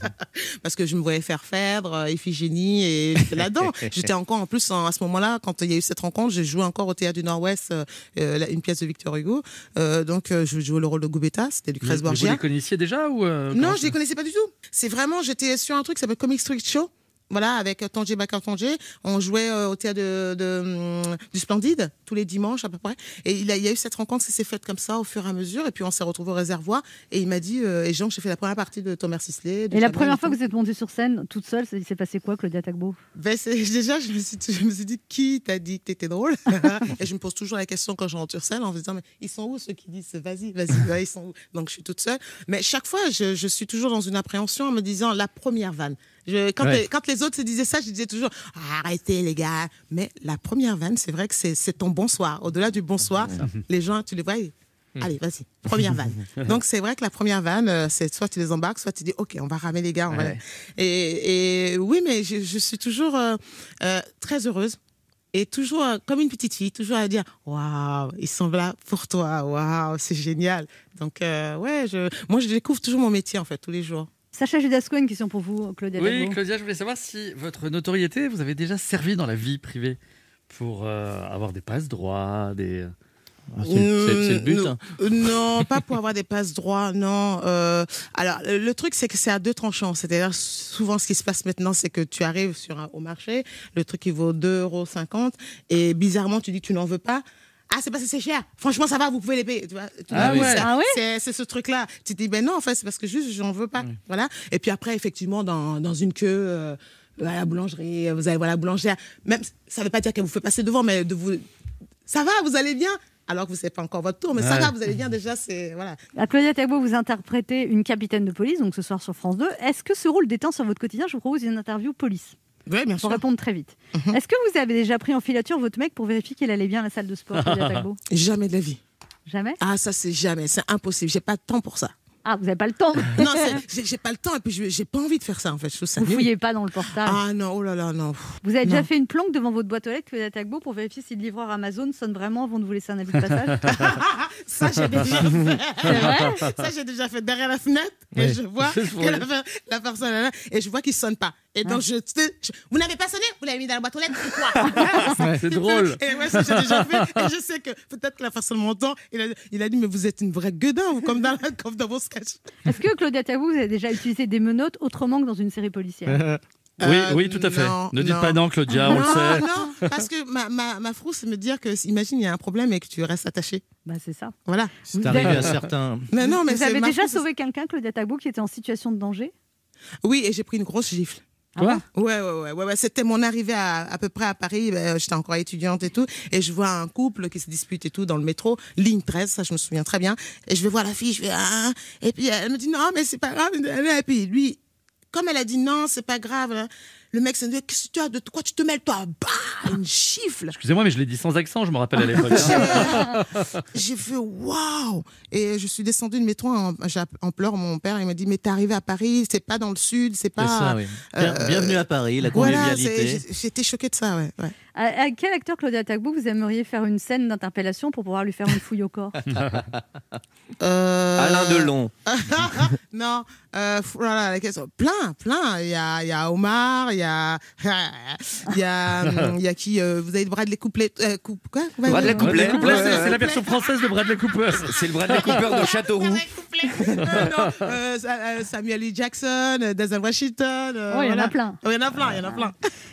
parce que je me voyais faire Phèdre, euh, Iphigénie et j'étais là-dedans. J'étais encore, en plus, en- à ce moment-là, quand il y a eu cette rencontre, j'ai joué encore au théâtre du Nord-Ouest, euh, une pièce de Victor Hugo. Euh, donc, euh, je jouais le rôle de Gubetta, c'était Lucrèce mais Vous Borgia. les connaissiez déjà ou euh, Non, je les connaissais pas du tout. C'est vraiment, j'étais sur un truc qui s'appelle Comic Street Show. Voilà, avec Tangier Bakar Tangier. On jouait euh, au théâtre de, de, du Splendide, tous les dimanches à peu près. Et il, a, il y a eu cette rencontre qui s'est faite comme ça au fur et à mesure. Et puis on s'est retrouvés au réservoir. Et il m'a dit, euh, et Jean, j'ai fait la première partie de Thomas Sisley. de Et la première fois que vous êtes montée sur scène, toute seule, ça- il s'est passé quoi, Claudia Tagbo? Ben, déjà, je me, suis, je me suis dit, qui t'a dit que t'étais drôle? Et je me pose toujours la question quand je rentre sur scène en me disant, mais ils sont où ceux qui disent, vas-y, vas-y, ouais, ils sont où? Donc, je suis toute seule. Mais chaque fois, je, je suis toujours dans une appréhension en me disant, la première vanne. Je, quand, Ouais. les, quand les autres se disaient ça, je disais toujours, arrêtez les gars. Mais la première vanne, c'est vrai que c'est ton bonsoir. Au-delà du bonsoir, les gens, tu les vois, ils- Allez, vas-y, première vanne. Donc c'est vrai que la première vanne, euh, c'est soit tu les embarques, soit tu dis ok, on va ramer les gars. on va- Ouais. Et, et oui, mais je, je suis toujours euh, euh, très heureuse et toujours euh, comme une petite fille, toujours à dire waouh, ils sont là pour toi, waouh, c'est génial. Donc euh, ouais, je, moi je découvre toujours mon métier en fait tous les jours. Sacha Judasco, une question pour vous, Claudia Oui. Claudia, je voulais savoir si votre notoriété vous avez déjà servi dans la vie privée pour euh, avoir des passes droits, des. Ah, C'est le- le but. Hein. euh, Non, pas pour avoir des passes droits, non. Euh, alors, le, le truc, c'est que c'est à deux tranchants. C'est-à-dire, souvent, ce qui se passe maintenant, c'est que tu arrives sur un- au marché, le truc, il vaut 2,50 euros, et bizarrement, tu dis que tu n'en veux pas. Ah, c'est parce que c'est cher. Franchement, ça va, vous pouvez les payer. Tu vois, Ah vois, ouais. ça- Ah ouais? C'est, ce truc-là. Tu te dis, ben non, en fait, c'est parce que juste, j'en veux pas. Voilà. Et puis après, effectivement, dans, dans une queue, euh, à la boulangerie, vous allez voir la boulangère. Même, ça ne veut pas dire qu'elle vous fait passer devant, mais de vous. Ça va, vous allez bien alors que vous ne savez pas encore votre tour, mais ça va, vous allez bien déjà, c'est voilà. À Claudia Tagbo, vous interprétez une capitaine de police, donc ce soir sur France 2. Est-ce que ce rôle déteint sur votre quotidien Je vous propose une interview police? Oui, bien Pour répondre très vite. Est-ce que vous avez déjà pris en filature votre mec pour vérifier qu'il allait bien à la salle de sport, Jamais de la vie. Jamais? Ah, ça, c'est jamais. C'est impossible. J'ai pas de temps pour ça. Ah, vous n'avez pas le temps Non, j'ai- j'ai pas le temps et puis je- j'ai pas envie de faire ça, en fait. Je trouve ça Vous nul. fouillez pas dans le portable. Ah non, oh là là, non. Vous avez déjà fait une planque devant votre boîte aux lettres, Claudia Tagbo, pour vérifier si le livreur Amazon sonne vraiment avant de vous laisser un avis de passage? Ça, j'ai déjà fait. C'est vrai? Ça, j'ai déjà fait derrière la fenêtre et Ouais. je vois que la, la personne est là et je vois qu'il sonne pas. Et donc, je, je- vous n'avez pas sonné Vous l'avez mis dans la boîte aux lettres ou quoi? C'est drôle. Et ouais, ça, j'ai déjà fait. Et je sais que peut-être que la personne m'entend. Il a, il a dit, mais vous êtes une vraie gueudin, vous, comme dans, la- comme dans vos sketchs. Est-ce que Claudia Tagbo, vous avez déjà utilisé des menottes autrement que dans une série policière? Oui, Euh, oui, tout à fait. non, ne dites non. pas non, Claudia, on le non, sait. non, parce que ma, ma, ma frousse, c'est me dire que, imagine, il y a un problème et que tu restes attaché. Bah, c'est ça. Voilà. C'est Vous arrivé avez- à certains. Mais non, mais Vous avez déjà frousse, sauvé quelqu'un, Claudia Tagbo, qui était en situation de danger? Oui, et j'ai pris une grosse gifle. Quoi? Ouais, ouais, ouais, ouais, ouais. C'était mon arrivée à, à peu près à Paris. ben, J'étais encore étudiante et tout. Et je vois un couple qui se dispute et tout dans le métro, ligne 13, ça je me souviens très bien. Et je vais voir la fille, je fais ah. Et puis elle me dit non, mais c'est pas grave. Et puis lui, comme elle a dit non, c'est pas grave. Hein, Le mec s'est dit qu'est-ce que tu as de quoi tu te mêles toi? Bah, une gifle. Excusez-moi, mais je l'ai dit sans accent, je me rappelle à l'époque. hein. J'ai fait waouh Et je suis descendue du métro en, j'ai- en pleurs. Mon père, il m'a dit mais t'es arrivé à Paris, c'est pas dans le sud, c'est C'est pas. ça, oui. Euh, Bienvenue à Paris, la convivialité. c'est- j'ai- j'étais choquée de ça, ouais. ouais. À, à quel acteur, Claudia Tagbo, vous aimeriez faire une scène d'interpellation pour pouvoir lui faire une fouille au corps? Euh, Alain Delon. non, euh, voilà, la question. Plein, plein. Il y a, il y a Omar, il y a, il y a, hum, il y a qui euh, Vous avez Bradley Couplet, euh, coup- quoi Bradley Bradley Couplet. Cooper, Ouais, c'est ouais, c'est la version française de Bradley Cooper. C'est le Bradley Cooper de Châteauroux. Non, euh, Sa- euh, Samuel L. Jackson, Denzel Washington. euh, Oh, il y en a plein. Oh, Il y en a plein, il y en a plein.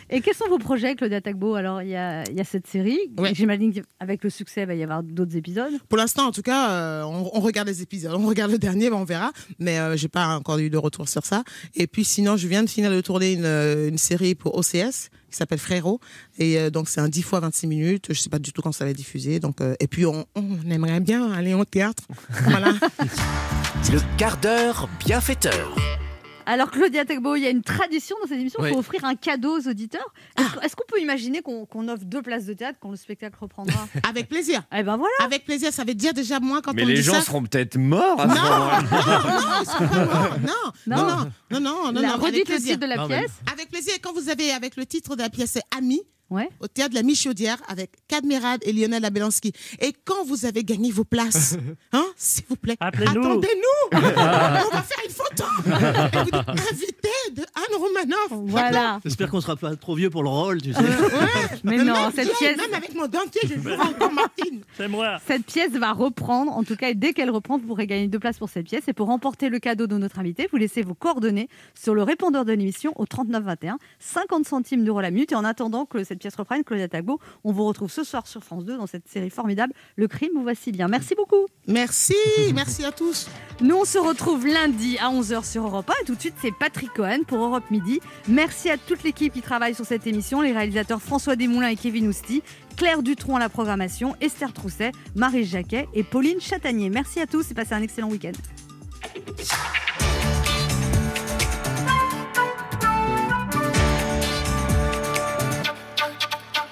Et quels sont vos projets, Claudia Tagbo Alors, il y a, il y a cette série. Ouais. J'imagine qu'avec le succès, il va y avoir d'autres épisodes. Pour l'instant, en tout cas, euh, on, on regarde les épisodes. On regarde le dernier, ben, on verra. Mais euh, j'ai pas encore eu de retour sur ça. Et puis sinon, je viens de finir de tourner une, euh, une série pour OCS qui s'appelle Frérot. Et euh, donc, c'est un 10 fois 26 minutes. Je sais pas du tout quand ça va être diffusé. Donc, euh, et puis, on, on aimerait bien aller au théâtre. voilà. Le quart d'heure bienfaiteur. Alors, Claudia Tagbo, il y a une tradition dans cette émission, il Oui. faut offrir un cadeau aux auditeurs. Est-ce est-ce qu'on peut imaginer qu'on offre deux places de théâtre quand le spectacle reprendra? Avec plaisir. Eh ben voilà Avec plaisir. Ça veut dire déjà, moi, quand Mais on me les dit gens seront peut-être morts à ce Non, moment-là. non, non. Non, non, Non. non, non, non, non, non, avec Redites le plaisir. titre de la Non, mais- pièce. Avec plaisir. Et quand vous avez, avec le titre de la pièce, c'est Ami, Ouais. au théâtre de la Michaudière, avec Cadmerade et Lionel Abelanski. Et quand vous avez gagné vos places, hein, s'il vous plaît, attendez-nous. On va faire une photo. Et vous dites, invité de Anne Romanoff. Voilà. J'espère qu'on sera pas trop vieux pour le rôle, tu sais. Mais Même non, cette vieille, pièce, Même avec mon dentier, je joue encore Martine. C'est moi. cette pièce va reprendre. En tout cas, et dès qu'elle reprend, vous pourrez gagner deux places pour cette pièce. Et pour remporter le cadeau de notre invité, vous laissez vos coordonnées sur le répondeur de l'émission au 39 21, 50 centimes d'euros la minute. Et en attendant que cette pièce reprenne, Claudia Tagbo, on vous retrouve ce soir sur France 2 dans cette série formidable, Le crime vous voici bien. Merci beaucoup. Merci, merci à tous. Nous, on se retrouve lundi à 11h sur Europe 1. Et tout de suite, c'est Patrick Cohen pour Europe Midi. Merci à toute l'équipe qui travaille sur cette émission, les réalisateurs François Desmoulins et Kevin Ousti, Claire Dutronc à la programmation, Esther Trousset, Marie Jacquet et Pauline Chatanier. Merci à tous et passez un excellent week-end.